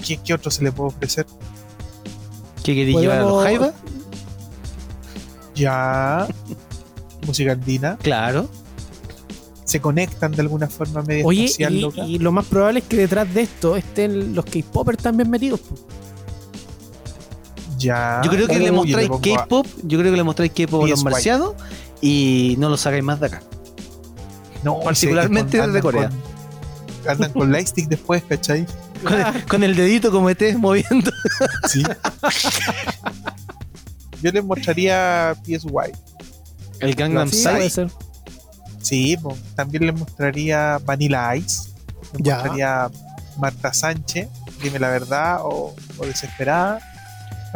¿Qué, qué otro se le puede ofrecer? ¿Qué quería llevar a los Jaiba? Ya. Música andina. Claro. Se conectan de alguna forma media Oye, espacial, y, loca. y lo más probable es que detrás de esto estén los K-Popers también metidos. Ya. Yo creo que Uy, le mostráis K-pop, yo creo que le mostráis K-pop a los marcianos y no lo sacáis más de acá. No, particularmente ese- de Corea. con- andan con lightstick después, ¿cachai? Con el, con el dedito como estés moviendo. Sí. Yo les mostraría PSY. El Gangnam Style. puede ser. Sí, también les mostraría Vanilla Ice. Les Ya. mostraría Marta Sánchez, dime la verdad, o, o Desesperada.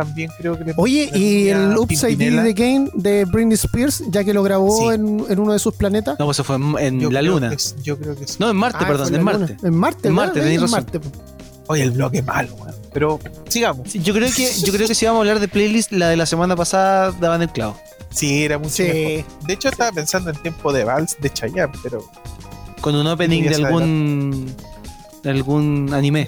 También creo que les Oye, y el Upside. Down Again de Britney Spears, ya que lo grabó Sí. en, en uno de sus planetas. No, pues eso fue en, en Yo la creo luna. que s- yo creo que sí. No, en Marte, Ah, perdón, en Marte. En Marte, En ¿verdad? Marte, En tenéis razón. Marte, po. Oye, el bloque es malo, weón. Pero sigamos. Sí, yo creo que yo creo que si vamos a hablar de playlist, la de la semana pasada daban el clavo. Sí, era mucho Sí. mejor. De hecho, estaba pensando en tiempo de Vals de Chayanne, pero Con un opening de algún de algún anime.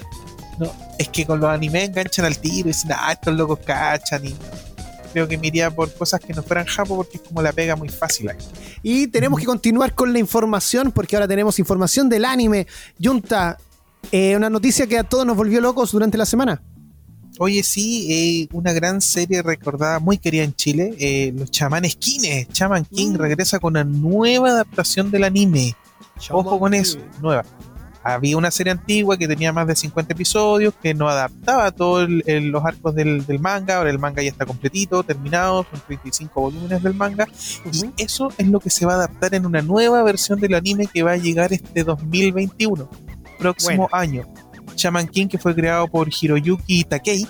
no. Es que con los animes enganchan al tiro y dicen, ah, estos locos cachan. Y creo que me iría por cosas que no fueran japo porque es como la pega muy fácil ahí. Y tenemos que continuar con la información, porque ahora tenemos información del anime. Junta, eh, una noticia que a todos nos volvió locos durante la semana. Oye, sí, eh, una gran serie recordada, muy querida en Chile, eh, Los Chamanes Kines. Chaman King Mm. regresa con una nueva adaptación del anime. Ojo con eso, nueva. Había una serie antigua que tenía más de 50 episodios, que no adaptaba todos los arcos del, del manga. Ahora el manga ya está completito, terminado, son 35 volúmenes del manga. Y eso es lo que se va a adaptar en una nueva versión del anime que va a llegar este 2021, próximo año. Shaman King, que fue creado por Hiroyuki Takei,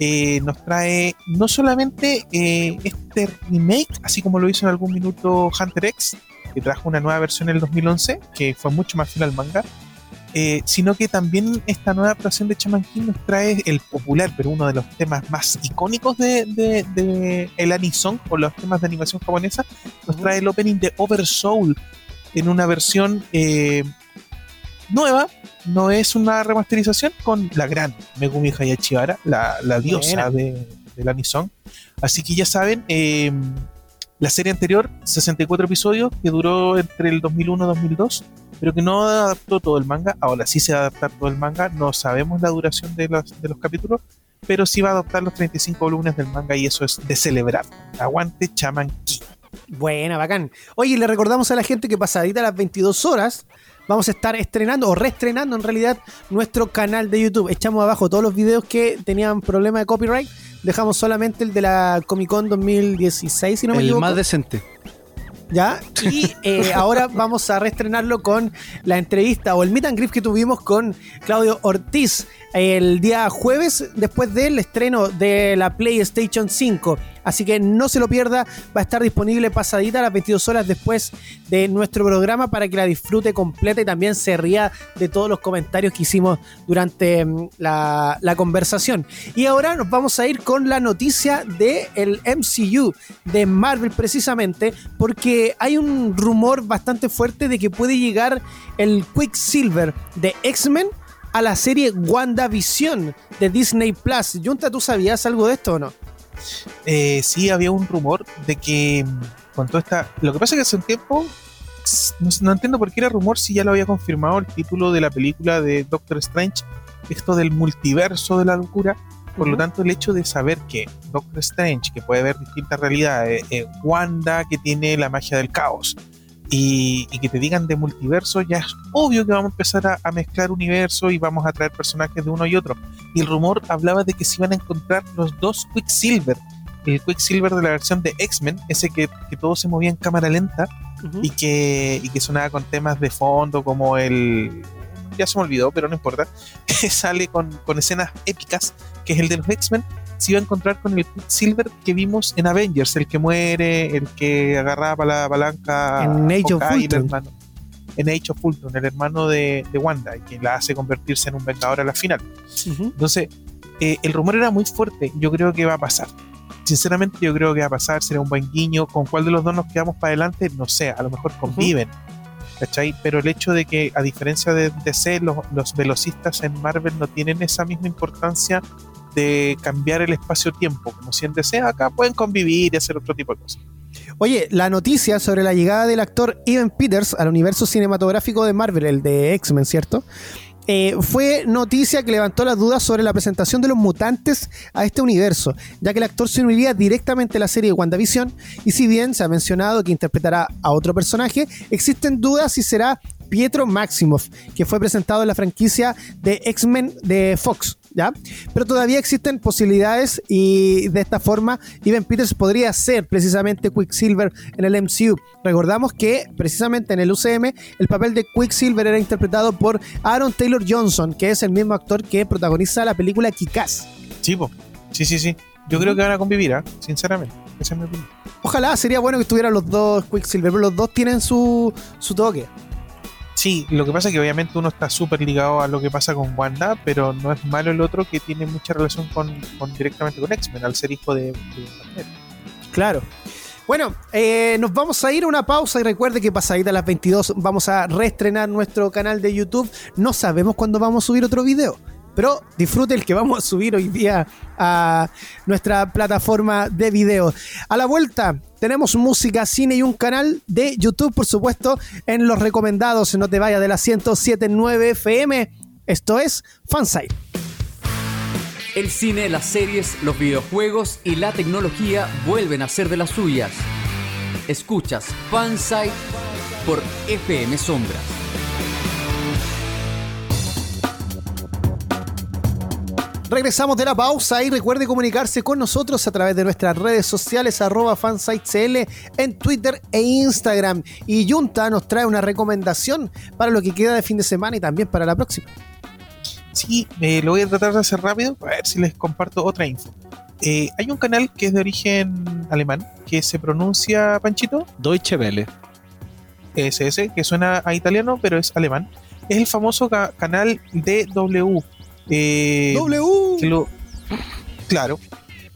eh, nos trae no solamente eh, este remake, así como lo hizo en algún minuto Hunter X, que trajo una nueva versión en el 2011, que fue mucho más fiel al manga, eh, sino que también esta nueva adaptación de Shaman King nos trae el popular, pero uno de los temas más icónicos de, de- de el Anisong, o los temas de animación japonesa, nos trae el opening de Oversoul en una versión eh, nueva, no es una remasterización con la gran Megumi Hayashibara, la, la diosa de, del Anisong. Así que ya saben, eh, la serie anterior, 64 episodios, que duró entre el 2001 y 2002, pero que no adaptó todo el manga. Ahora sí se va a adaptar todo el manga, no sabemos la duración de los, de los capítulos, pero sí va a adaptar los 35 volúmenes del manga y eso es de celebrar. Aguante Chaman King. Buena, bacán. Oye, le recordamos a la gente que pasadita a las 22 horas vamos a estar estrenando o reestrenando en realidad nuestro canal de YouTube. Echamos abajo todos los videos que tenían problema de copyright. Dejamos solamente el de la Comic Con 2016, si no me el equivoco. más decente. ¿Ya? Y eh, ahora vamos a reestrenarlo con la entrevista o el meet and greet que tuvimos con Claudio Ortiz el día jueves después del estreno de la PlayStation 5. Así que no se lo pierda, va a estar disponible pasadita a las 22 horas después de nuestro programa para que la disfrute completa y también se ría de todos los comentarios que hicimos durante mm, la, conversación. Y ahora nos vamos a ir con la noticia del MCU de Marvel precisamente porque hay un rumor bastante fuerte de que puede llegar el Quicksilver de X-Men a la serie WandaVision de Disney Plus. Junta, ¿tú sabías algo de esto o no? Eh, sí había un rumor de que mm, con toda esta. Lo que pasa es que hace un tiempo. No, no entiendo por qué era rumor si ya lo había confirmado el título de la película de Doctor Strange, esto del multiverso de la locura. Por lo tanto, el hecho de saber que Doctor Strange, que puede ver distintas realidades, eh, Wanda, que tiene la magia del caos, y, y que te digan de multiverso, ya es obvio que vamos a empezar a, a mezclar universos y vamos a traer personajes de uno y otro. Y el rumor hablaba de que se iban a encontrar los dos Quicksilver. El Quicksilver de la versión de X-Men, ese que, que todo se movía en cámara lenta y que, y que sonaba con temas de fondo como el... Ya se me olvidó, pero no importa. Que sale con, con escenas épicas, que es el de los X-Men. Se iba a encontrar con el Quicksilver que vimos en Avengers, el que muere, el que agarraba la palanca. En Age of Ultron. hermano. En Age of Ultron, el hermano de, de Wanda, y que la hace convertirse en un vengador a la final. Ujú. Entonces, eh, el rumor era muy fuerte. Yo creo que va a pasar. Sinceramente, yo creo que va a pasar. Será un buen guiño. ¿Con cuál de los dos nos quedamos para adelante? No sé. A lo mejor conviven. ¿Cachai? Pero el hecho de que, a diferencia de DC, los, los velocistas en Marvel no tienen esa misma importancia de cambiar el espacio-tiempo. Como si en DC acá pueden convivir y hacer otro tipo de cosas. Oye, la noticia sobre la llegada del actor Evan Peters al universo cinematográfico de Marvel, el de X-Men, ¿cierto? eh, fue noticia que levantó las dudas sobre la presentación de los mutantes a este universo, ya que el actor se uniría directamente a la serie de WandaVision, y si bien se ha mencionado que interpretará a otro personaje, existen dudas si será Pietro Maximoff, que fue presentado en la franquicia de X-Men de Fox. ¿Ya? Pero todavía existen posibilidades y de esta forma Evan Peters podría ser precisamente Quicksilver en el MCU. Recordamos que precisamente en el UCM el papel de Quicksilver era interpretado por Aaron Taylor Johnson, que es el mismo actor que protagoniza la película Kick-Ass. Sí, sí, sí, sí. Yo creo que van a convivir, ¿ah? sinceramente. Esa es mi opinión. Ojalá, sería bueno que estuvieran los dos Quicksilver, pero los dos tienen su, su toque. Sí, lo que pasa es que obviamente uno está súper ligado a lo que pasa con Wanda, pero no es malo el otro que tiene mucha relación con, directamente con X-Men, al ser hijo de, de. Claro. Bueno, eh, nos vamos a ir a una pausa y recuerde que pasadita a las 22 vamos a reestrenar nuestro canal de YouTube. No sabemos cuándo vamos a subir otro video, pero disfrute el que vamos a subir hoy día a nuestra plataforma de video. A la vuelta tenemos música, cine y un canal de YouTube, por supuesto, en los recomendados. No te vayas de la 1079 FM. Esto es Fansite. El cine, las series, los videojuegos y la tecnología vuelven a ser de las suyas. Escuchas Fansite por FM Sombras. Regresamos de la pausa y recuerde comunicarse con nosotros a través de nuestras redes sociales arroba fansitecl en Twitter e Instagram. Y Junta nos trae una recomendación para lo que queda de fin de semana y también para la próxima. Sí, eh, lo voy a tratar de hacer rápido, a ver si les comparto otra info. Eh, hay un canal que es de origen alemán, que se pronuncia, Panchito, Deutsche Welle. SS, que suena a italiano, pero es alemán. Es el famoso ca- canal DW. Eh, W. que lo, claro,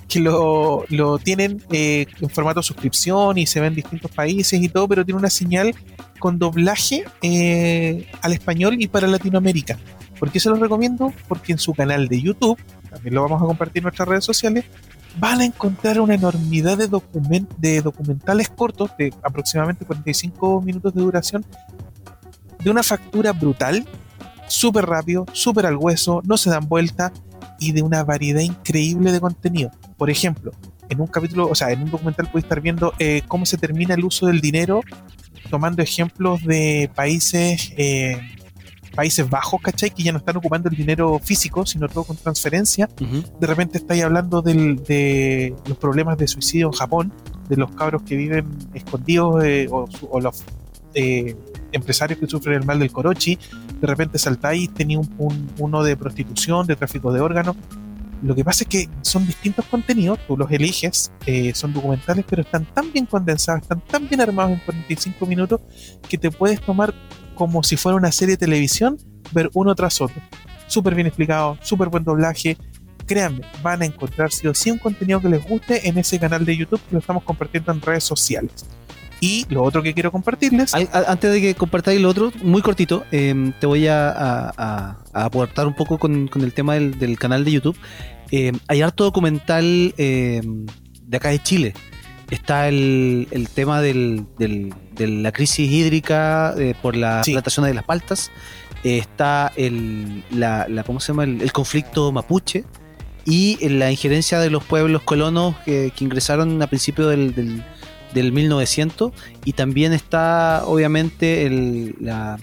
que lo, lo tienen eh, en formato suscripción y se ve en distintos países y todo, pero tiene una señal con doblaje eh, al español y para Latinoamérica. ¿Por qué se los recomiendo? Porque en su canal de YouTube, también lo vamos a compartir en nuestras redes sociales, van a encontrar una enormidad de, document- de documentales cortos de aproximadamente 45 minutos de duración de una factura brutal, súper rápido, súper al hueso, no se dan vuelta y de una variedad increíble de contenido. Por ejemplo, en un capítulo, o sea, en un documental puede estar viendo eh, cómo se termina el uso del dinero, tomando ejemplos de países, eh, Países Bajos, ¿cachai? Que ya no están ocupando el dinero físico, sino todo con transferencia. De repente estáis hablando del- de los problemas de suicidio en Japón, de los cabros que viven escondidos eh, o, o los eh, empresarios que sufren el mal del corochi. De repente saltáis tenéis un, un- uno de prostitución, de tráfico de órganos. Lo que pasa es que son distintos contenidos, tú los eliges, eh, son documentales, pero están tan bien condensados, están tan bien armados en 45 minutos que te puedes tomar como si fuera una serie de televisión, ver uno tras otro. Súper bien explicado, súper buen doblaje. Créanme, van a encontrar sí o sí un contenido que les guste en ese canal de YouTube que lo estamos compartiendo en redes sociales. Y lo otro que quiero compartirles, antes de que compartáis lo otro, muy cortito, eh, te voy a, a- a- a aportar un poco con, con el tema del, del canal de YouTube. Eh, hay harto documental eh, de acá de Chile. Está el, el tema del- del- de la crisis hídrica eh, por las Sí. plantaciones de las paltas. Está el, la, la- ¿cómo se llama? El, el conflicto mapuche y la injerencia de los pueblos colonos que, que ingresaron a principios del, del, del 1900 y también está obviamente el, la-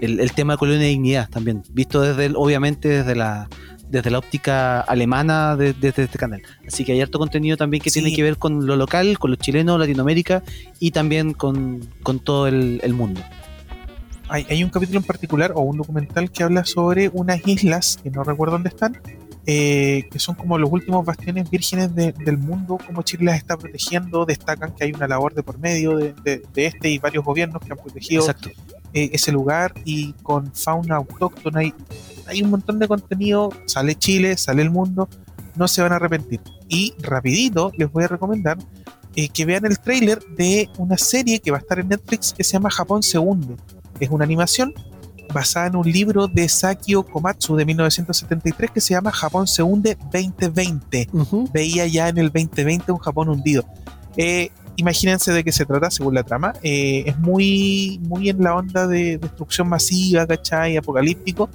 el, el tema de colonia de dignidad también, visto desde el- obviamente desde la desde la óptica alemana de- desde este canal. Así que hay harto contenido también que Sí. tiene que ver con lo local, con los chilenos, Latinoamérica y también con, con todo el, el mundo. hay, hay un capítulo en particular o un documental que habla sobre unas islas, que no recuerdo dónde están, eh, que son como los últimos bastiones vírgenes de- del mundo, como Chile las está protegiendo, destacan que hay una labor de por medio de, de- de este y varios gobiernos que han protegido eh, ese lugar y con fauna autóctona hay, hay un montón de contenido, sale Chile, sale el mundo, no se van a arrepentir. Y rapidito les voy a recomendar eh, que vean el tráiler de una serie que va a estar en Netflix que se llama Japón se hunde. Es una animación basada en un libro de Sakio Komatsu de 1973 que se llama Japón se hunde 2020 Ujú. veía ya en el 2020 un Japón hundido. Eh, imagínense de qué se trata según la trama. Eh, es muy, muy en la onda de destrucción masiva, ¿cachai? Apocalíptico.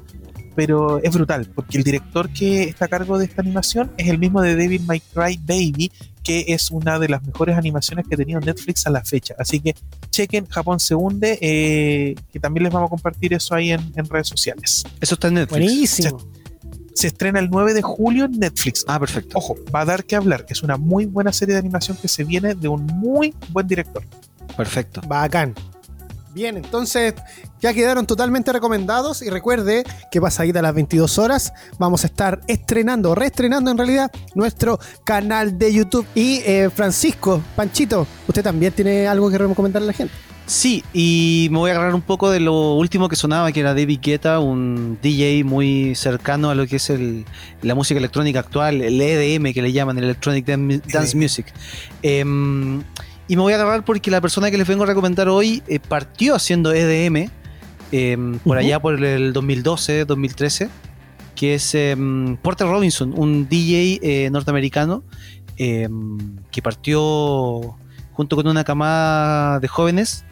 Pero es brutal, porque el director que está a cargo de esta animación es el mismo de Devil May Cry Baby, que es una de las mejores animaciones que ha tenido Netflix a la fecha. Así que chequen Japón se hunde, eh, que también les vamos a compartir eso ahí en, en redes sociales. Eso está en Netflix. Buenísimo. Se estrena el 9 de julio en Netflix. Ah, perfecto. Ojo, va a dar que hablar, que es una muy buena serie de animación que se viene de un muy buen director. Perfecto. Bacán. Bien, entonces ya quedaron totalmente recomendados y recuerde que pasadita a las 22 horas vamos a estar estrenando, reestrenando en realidad nuestro canal de YouTube. Y eh, Francisco, Panchito, ¿usted también tiene algo que recomendarle a la gente? Sí, y me voy a agarrar un poco de lo último que sonaba, que era David Guetta, un DJ muy cercano a lo que es el- la música electrónica actual, el EDM que le llaman, el Electronic Dan- Dance Music. Em, y me voy a agarrar porque la persona que les vengo a recomendar hoy eh, partió haciendo EDM em, por allá por el 2012, 2013, que es em, Porter Robinson, un DJ eh, norteamericano em, que partió junto con una camada de jóvenes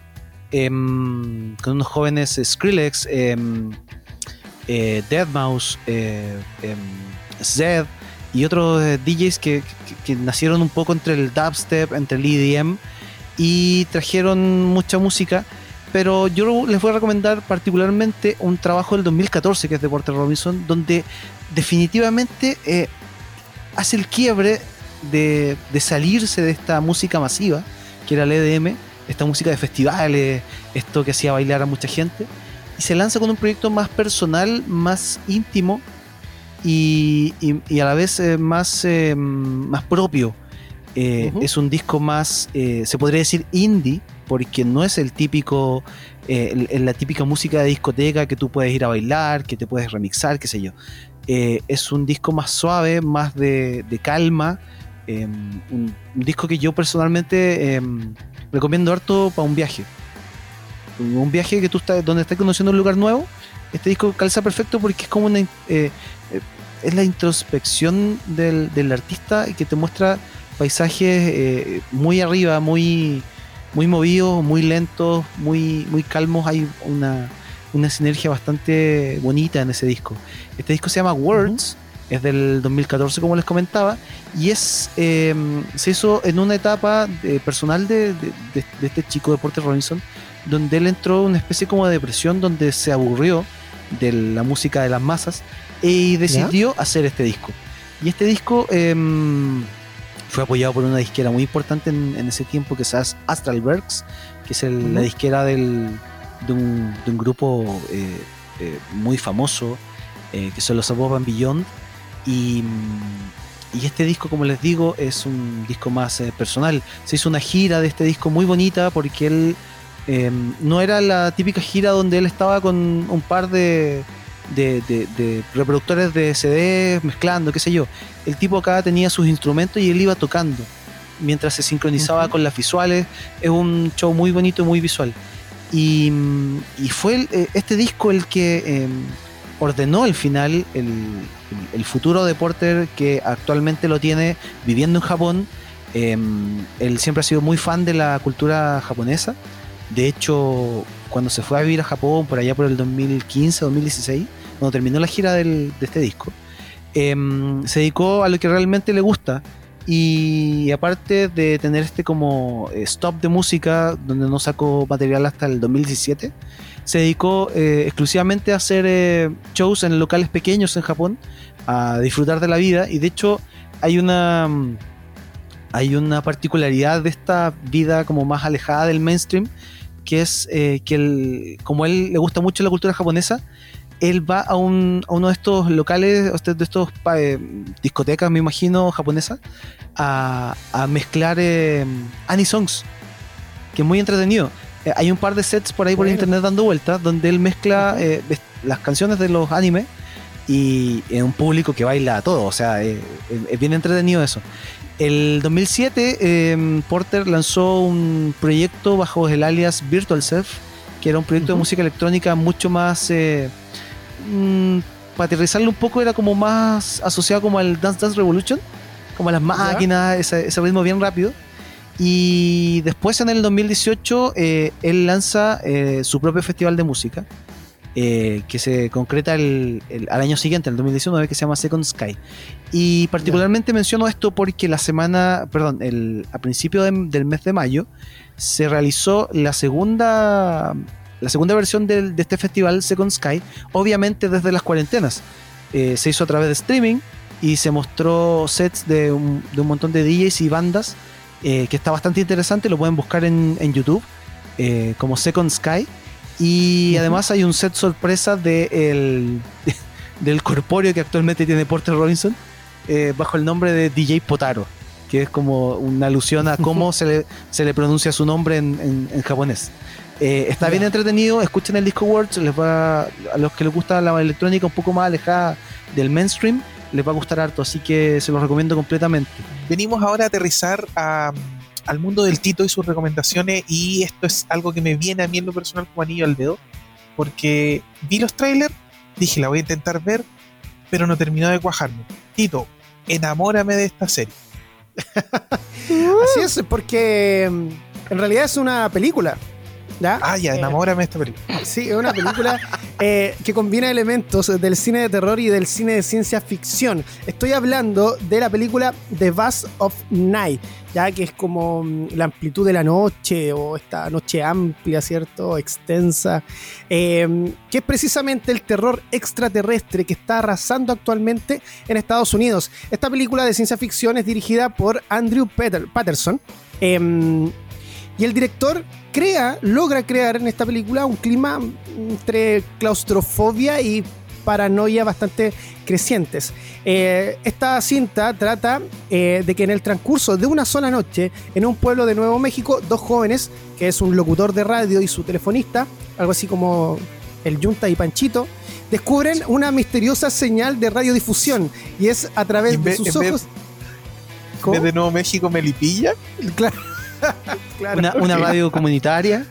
con unos jóvenes eh, Skrillex, em, eh, Deadmau5, eh, em, Zed y otros eh, DJs que, que- que nacieron un poco entre el dubstep, entre el EDM y trajeron mucha música. Pero yo les voy a recomendar particularmente un trabajo del 2014 que es de Porter Robinson, donde definitivamente eh, hace el quiebre de, de salirse de esta música masiva, que era el EDM, esta música de festivales, esto que hacía bailar a mucha gente, y se lanza con un proyecto más personal, más íntimo y, y- y a la vez eh, más, eh, más propio. Eh. Es un disco más, se podría decir indie, porque no es el típico, eh, la típica música de discoteca que tú puedes ir a bailar, que te puedes remixar, qué sé yo. Eh, es un disco más suave, más de, de calma, eh, un, un disco que yo personalmente recomiendo harto para un viaje. Un viaje que tú estás, donde estás conociendo un lugar nuevo, este disco calza perfecto porque es como una, es la introspección del, del artista y que te muestra paisajes eh, muy arriba, muy, muy movidos, muy lentos, muy, muy calmos. Hay una, una sinergia bastante bonita en ese disco. Este disco se llama Words, es del 2014 como les comentaba, y es eh, se hizo en una etapa de- personal de, de- de- de este chico de Porter Robinson, donde él entró en una especie como de depresión, donde se aburrió de la música de las masas y decidió hacer este disco. Y este disco em, fue apoyado por una disquera muy importante en, en ese tiempo, que es As- Astralwerks, que es el- la disquera del, de, un, de un grupo eh, eh, muy famoso, eh, que son los Above and Beyond. Y, y este disco, como les digo, es un disco más personal. Se hizo una gira de este disco muy bonita porque él eh, no era la típica gira donde él estaba con un par de, de, de- de reproductores de CD mezclando, qué sé yo. El tipo acá tenía sus instrumentos y él iba tocando mientras se sincronizaba con las visuales. Es un show muy bonito y muy visual. Y, y fue el- eh, este disco el que eh, ordenó al final el futuro de Porter que actualmente lo tiene viviendo en Japón. Eh, él siempre ha sido muy fan de la cultura japonesa. De hecho, cuando se fue a vivir a Japón, por allá por el 2015, 2016, cuando terminó la gira del- de este disco, em, se dedicó a lo que realmente le gusta. Y aparte de tener este como eh, stop de música, donde no sacó material hasta el 2017, se dedicó eh, exclusivamente a hacer eh, shows en locales pequeños en Japón, a disfrutar de la vida. Y de hecho, hay una. mm, Hay una particularidad de esta vida como más alejada del mainstream, que es eh, que él, como a él le gusta mucho la cultura japonesa, él va a, un- a uno de estos locales, de estos eh, discotecas, me imagino, japonesas, a, a mezclar eh, anisongs, que es muy entretenido. Eh, hay un par de sets por ahí por internet dando vueltas, donde él mezcla las canciones de los animes y en un público que baila a todo, o sea, es bien entretenido eso. El 2007, eh, Porter lanzó un proyecto bajo el alias Virtual Self, que era un proyecto de Ujú. música electrónica mucho más. eh, mm, para aterrizarlo un poco, era como más asociado como al Dance Dance Revolution, como a las máquinas, ese, ese ritmo bien rápido. Y después en el 2018 eh, él lanza eh, su propio festival de música eh, que se concreta el- el- al año siguiente, el 2019, que se llama Second Sky. Y particularmente menciono esto porque la semana, perdón, el, a principio de- del mes de mayo se realizó la segunda, la segunda versión del- de este festival Second Sky, obviamente desde las cuarentenas. Eh, se hizo a través de streaming y se mostró sets de un, de un montón de DJs y bandas eh, que está bastante interesante, lo pueden buscar en, en YouTube como Second Sky. Y además hay un set sorpresa de el- del corpóreo que actualmente tiene Porter Robinson eh, bajo el nombre de DJ Potaro, que es como una alusión a cómo se le, se le pronuncia su nombre en, en- en japonés. Eh, está bien entretenido, escuchen el Disco Words, les va, a los que les gusta la electrónica un poco más alejada del mainstream, les va a gustar harto, así que se los recomiendo completamente. Venimos ahora a aterrizar a- al mundo del Tito y sus recomendaciones y esto es algo que me viene a mí en lo personal como anillo al dedo porque vi los trailers, dije la voy a intentar ver, pero no terminó de cuajarme. Tito, enamórame de esta serie. Así es, porque mm, en realidad es una película. ¿Ya? Ah, ya, Eh, enamórame de esta película. Sí, es una película eh, que combina elementos del cine de terror y del cine de ciencia ficción. Estoy hablando de la película The Vast of Night, ya que es como mm, la amplitud de la noche o esta noche amplia, ¿cierto? Extensa, eh, que es precisamente el terror extraterrestre que está arrasando actualmente en Estados Unidos. Esta película de ciencia ficción es dirigida por Andrew Peter- Patterson. Y el director crea, logra crear en esta película un clima entre claustrofobia y paranoia bastante crecientes. Eh, esta cinta trata eh, de que en el transcurso de una sola noche, en un pueblo de Nuevo México, dos jóvenes, que es un locutor de radio y su telefonista, algo así como el Yunta y Panchito, descubren una misteriosa señal de radiodifusión y es a través de sus vez- ojos... En ¿Cómo? vez de Nuevo México, Melipilla. Claro. Claro. Una, una radio comunitaria.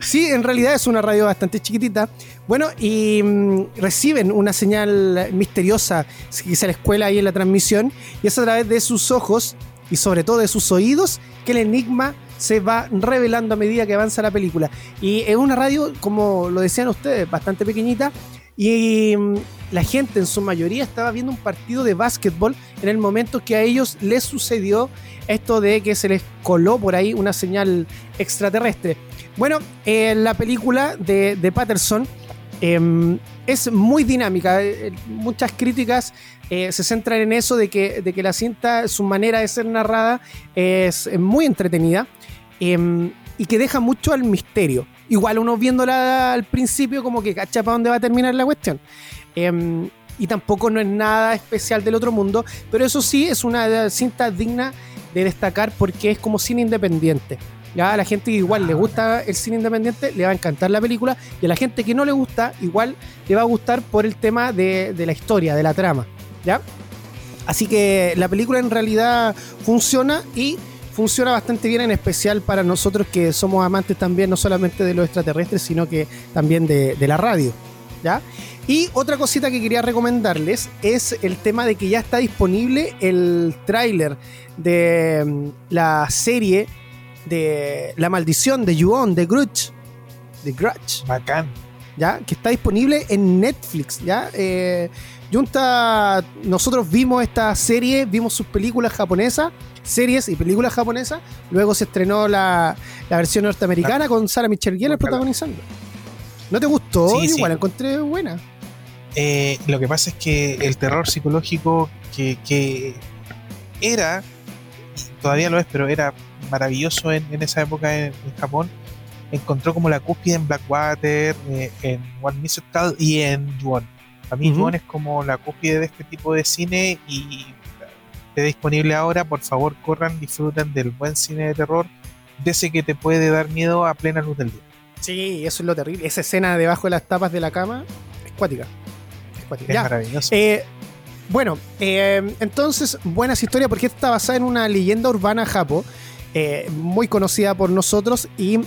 Sí, en realidad es una radio bastante chiquitita. Bueno, y mm, reciben una señal misteriosa que se les cuela ahí en la transmisión, y es a través de sus ojos y sobre todo de sus oídos que el enigma se va revelando a medida que avanza la película. Y es una radio, como lo decían ustedes, bastante pequeñita, y mm, la gente en su mayoría estaba viendo un partido de básquetbol en el momento que a ellos les sucedió esto de que se les coló por ahí una señal extraterrestre. Bueno, eh, la película de, Patterson eh, es muy dinámica. Eh, muchas críticas eh, se centran en eso de que, de que la cinta, su manera de ser narrada es muy entretenida eh, y que deja mucho al misterio. Igual uno viéndola al principio como que cacha para dónde va a terminar la cuestión. Eh, y tampoco no es nada especial del otro mundo, pero eso sí es una cinta digna de destacar porque es como cine independiente. Ya a la gente que igual le gusta el cine independiente le va a encantar la película y a la gente que no le gusta igual le va a gustar por el tema de, de la historia, de la trama. ¿Ya? Así que la película en realidad funciona y funciona bastante bien, en especial para nosotros que somos amantes también no solamente de los extraterrestres, sino que también de, de la radio. ¿Ya? Y otra cosita que quería recomendarles es el tema de que ya está disponible el tráiler de mm, la serie de La Maldición de Yuon, de Grudge. De Grudge. Bacán. ¿ya? Que está disponible en Netflix, ¿ya? Eh, Junta, nosotros vimos esta serie, vimos sus películas japonesas, series y películas japonesas, luego se estrenó la, la versión norteamericana con Sarah Michelle Gellar protagonizando. ¿No te gustó? Sí, sí. Igual, la encontré buena. Eh, lo que pasa es que el terror psicológico que, que era, todavía lo es, pero era maravilloso en, en esa época en, en Japón, encontró como la cúspide en Blackwater, eh, en One Missed Call y en Yuon. Para mí. Yuon es como la cúspide de este tipo de cine y está disponible ahora. Por favor, corran, disfruten del buen cine de terror, de ese que te puede dar miedo a plena luz del día. Sí, eso es lo terrible. Esa escena debajo de las tapas de la cama es cuática. Es cuática. Es Ya. maravilloso. Eh, bueno, eh, entonces, buenas historias porque está basada en una leyenda urbana japo, eh, muy conocida por nosotros y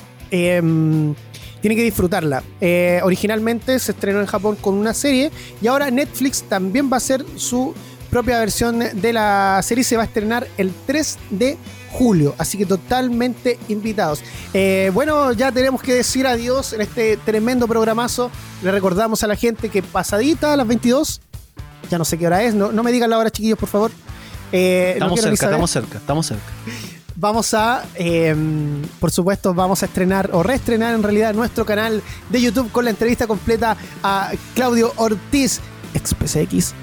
tiene que disfrutarla. Eh, originalmente se estrenó en Japón con una serie y ahora Netflix también va a hacer su propia versión de la serie se va a estrenar el 3 de julio, así que totalmente invitados. Eh, bueno, ya tenemos que decir adiós en este tremendo programazo. Le recordamos a la gente que pasadita a las 22, ya no sé qué hora es, no, no me digan la hora chiquillos por favor. Eh, no Estamos cerca, estamos cerca, estamos cerca. Vamos a, eh, por supuesto, vamos a estrenar o reestrenar en realidad nuestro canal de YouTube con la entrevista completa a Claudio Ortiz, ex PCX,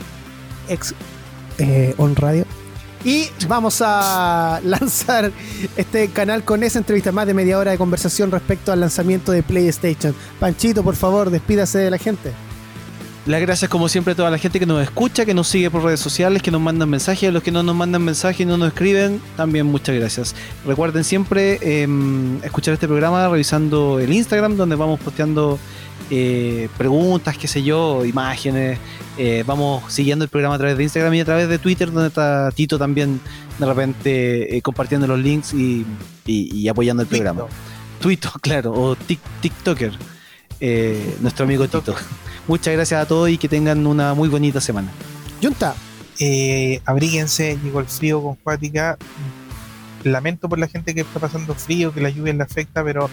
ex eh, On Radio. Y vamos a lanzar este canal con esa entrevista, más de media hora de conversación respecto al lanzamiento de PlayStation. Panchito, por favor, despídase de la gente. Las gracias como siempre a toda la gente que nos escucha, que nos sigue por redes sociales, que nos mandan mensajes, a los que no nos mandan mensajes y no nos escriben, también muchas gracias. Recuerden siempre eh, escuchar este programa revisando el Instagram donde vamos posteando eh, preguntas, qué sé yo, imágenes. Eh, vamos siguiendo el programa a través de Instagram y a través de Twitter donde está Tito también de repente eh, compartiendo los links y, y- y apoyando el programa. Twito, claro, o Tik- TikToker, eh, nuestro amigo Tito. Muchas gracias a todos y que tengan una muy bonita semana. Junta, Eh, abríguense, llegó el frío con cuática. Lamento por la gente que está pasando frío, que la lluvia le afecta, pero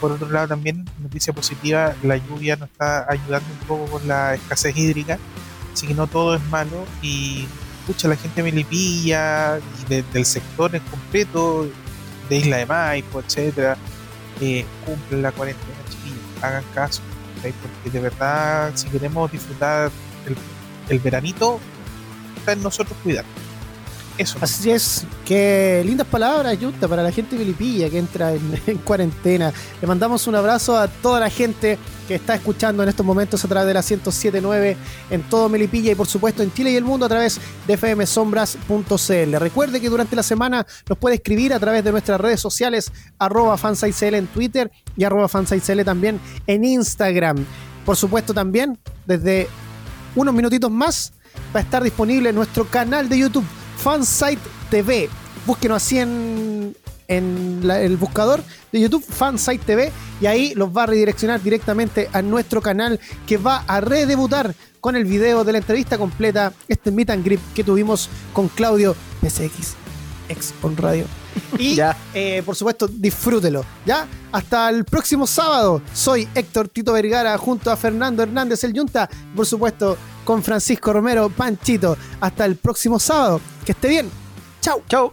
por otro lado también, noticia positiva, la lluvia nos está ayudando un poco con la escasez hídrica, así que no todo es malo y escucha la gente de Melipilla y de- del sector en completo, de Isla de Maipo, etcétera, eh, cumplen la cuarentena, chiquillos, hagan caso, porque de verdad, si queremos disfrutar el, el veranito, está en nosotros cuidar. Eso. Así es, qué lindas palabras, Junta, para la gente de Filipilla que entra en, en cuarentena. Le mandamos un abrazo a toda la gente que está escuchando en estos momentos a través de la 1079 en todo Melipilla y por supuesto en Chile y el mundo a través de fmsombras.cl. Recuerde que durante la semana nos puede escribir a través de nuestras redes sociales, arroba fansitecl en Twitter y arroba fansitecl también en Instagram. Por supuesto también, desde unos minutitos más va a estar disponible nuestro canal de YouTube, Fansite TV. Búsquenos así en, en la- el buscador de YouTube, Fansite TV, y ahí los va a redireccionar directamente a nuestro canal que va a redebutar con el video de la entrevista completa, este meet and grip que tuvimos con Claudio PCX, ex on radio. Y Ya. eh, por supuesto, disfrútelo. ¿Ya? Hasta el próximo sábado. Soy Héctor Tito Vergara junto a Fernando Hernández el Yunta. Por supuesto, con Francisco Romero Panchito. Hasta el próximo sábado. Que esté bien. Chau. Chao.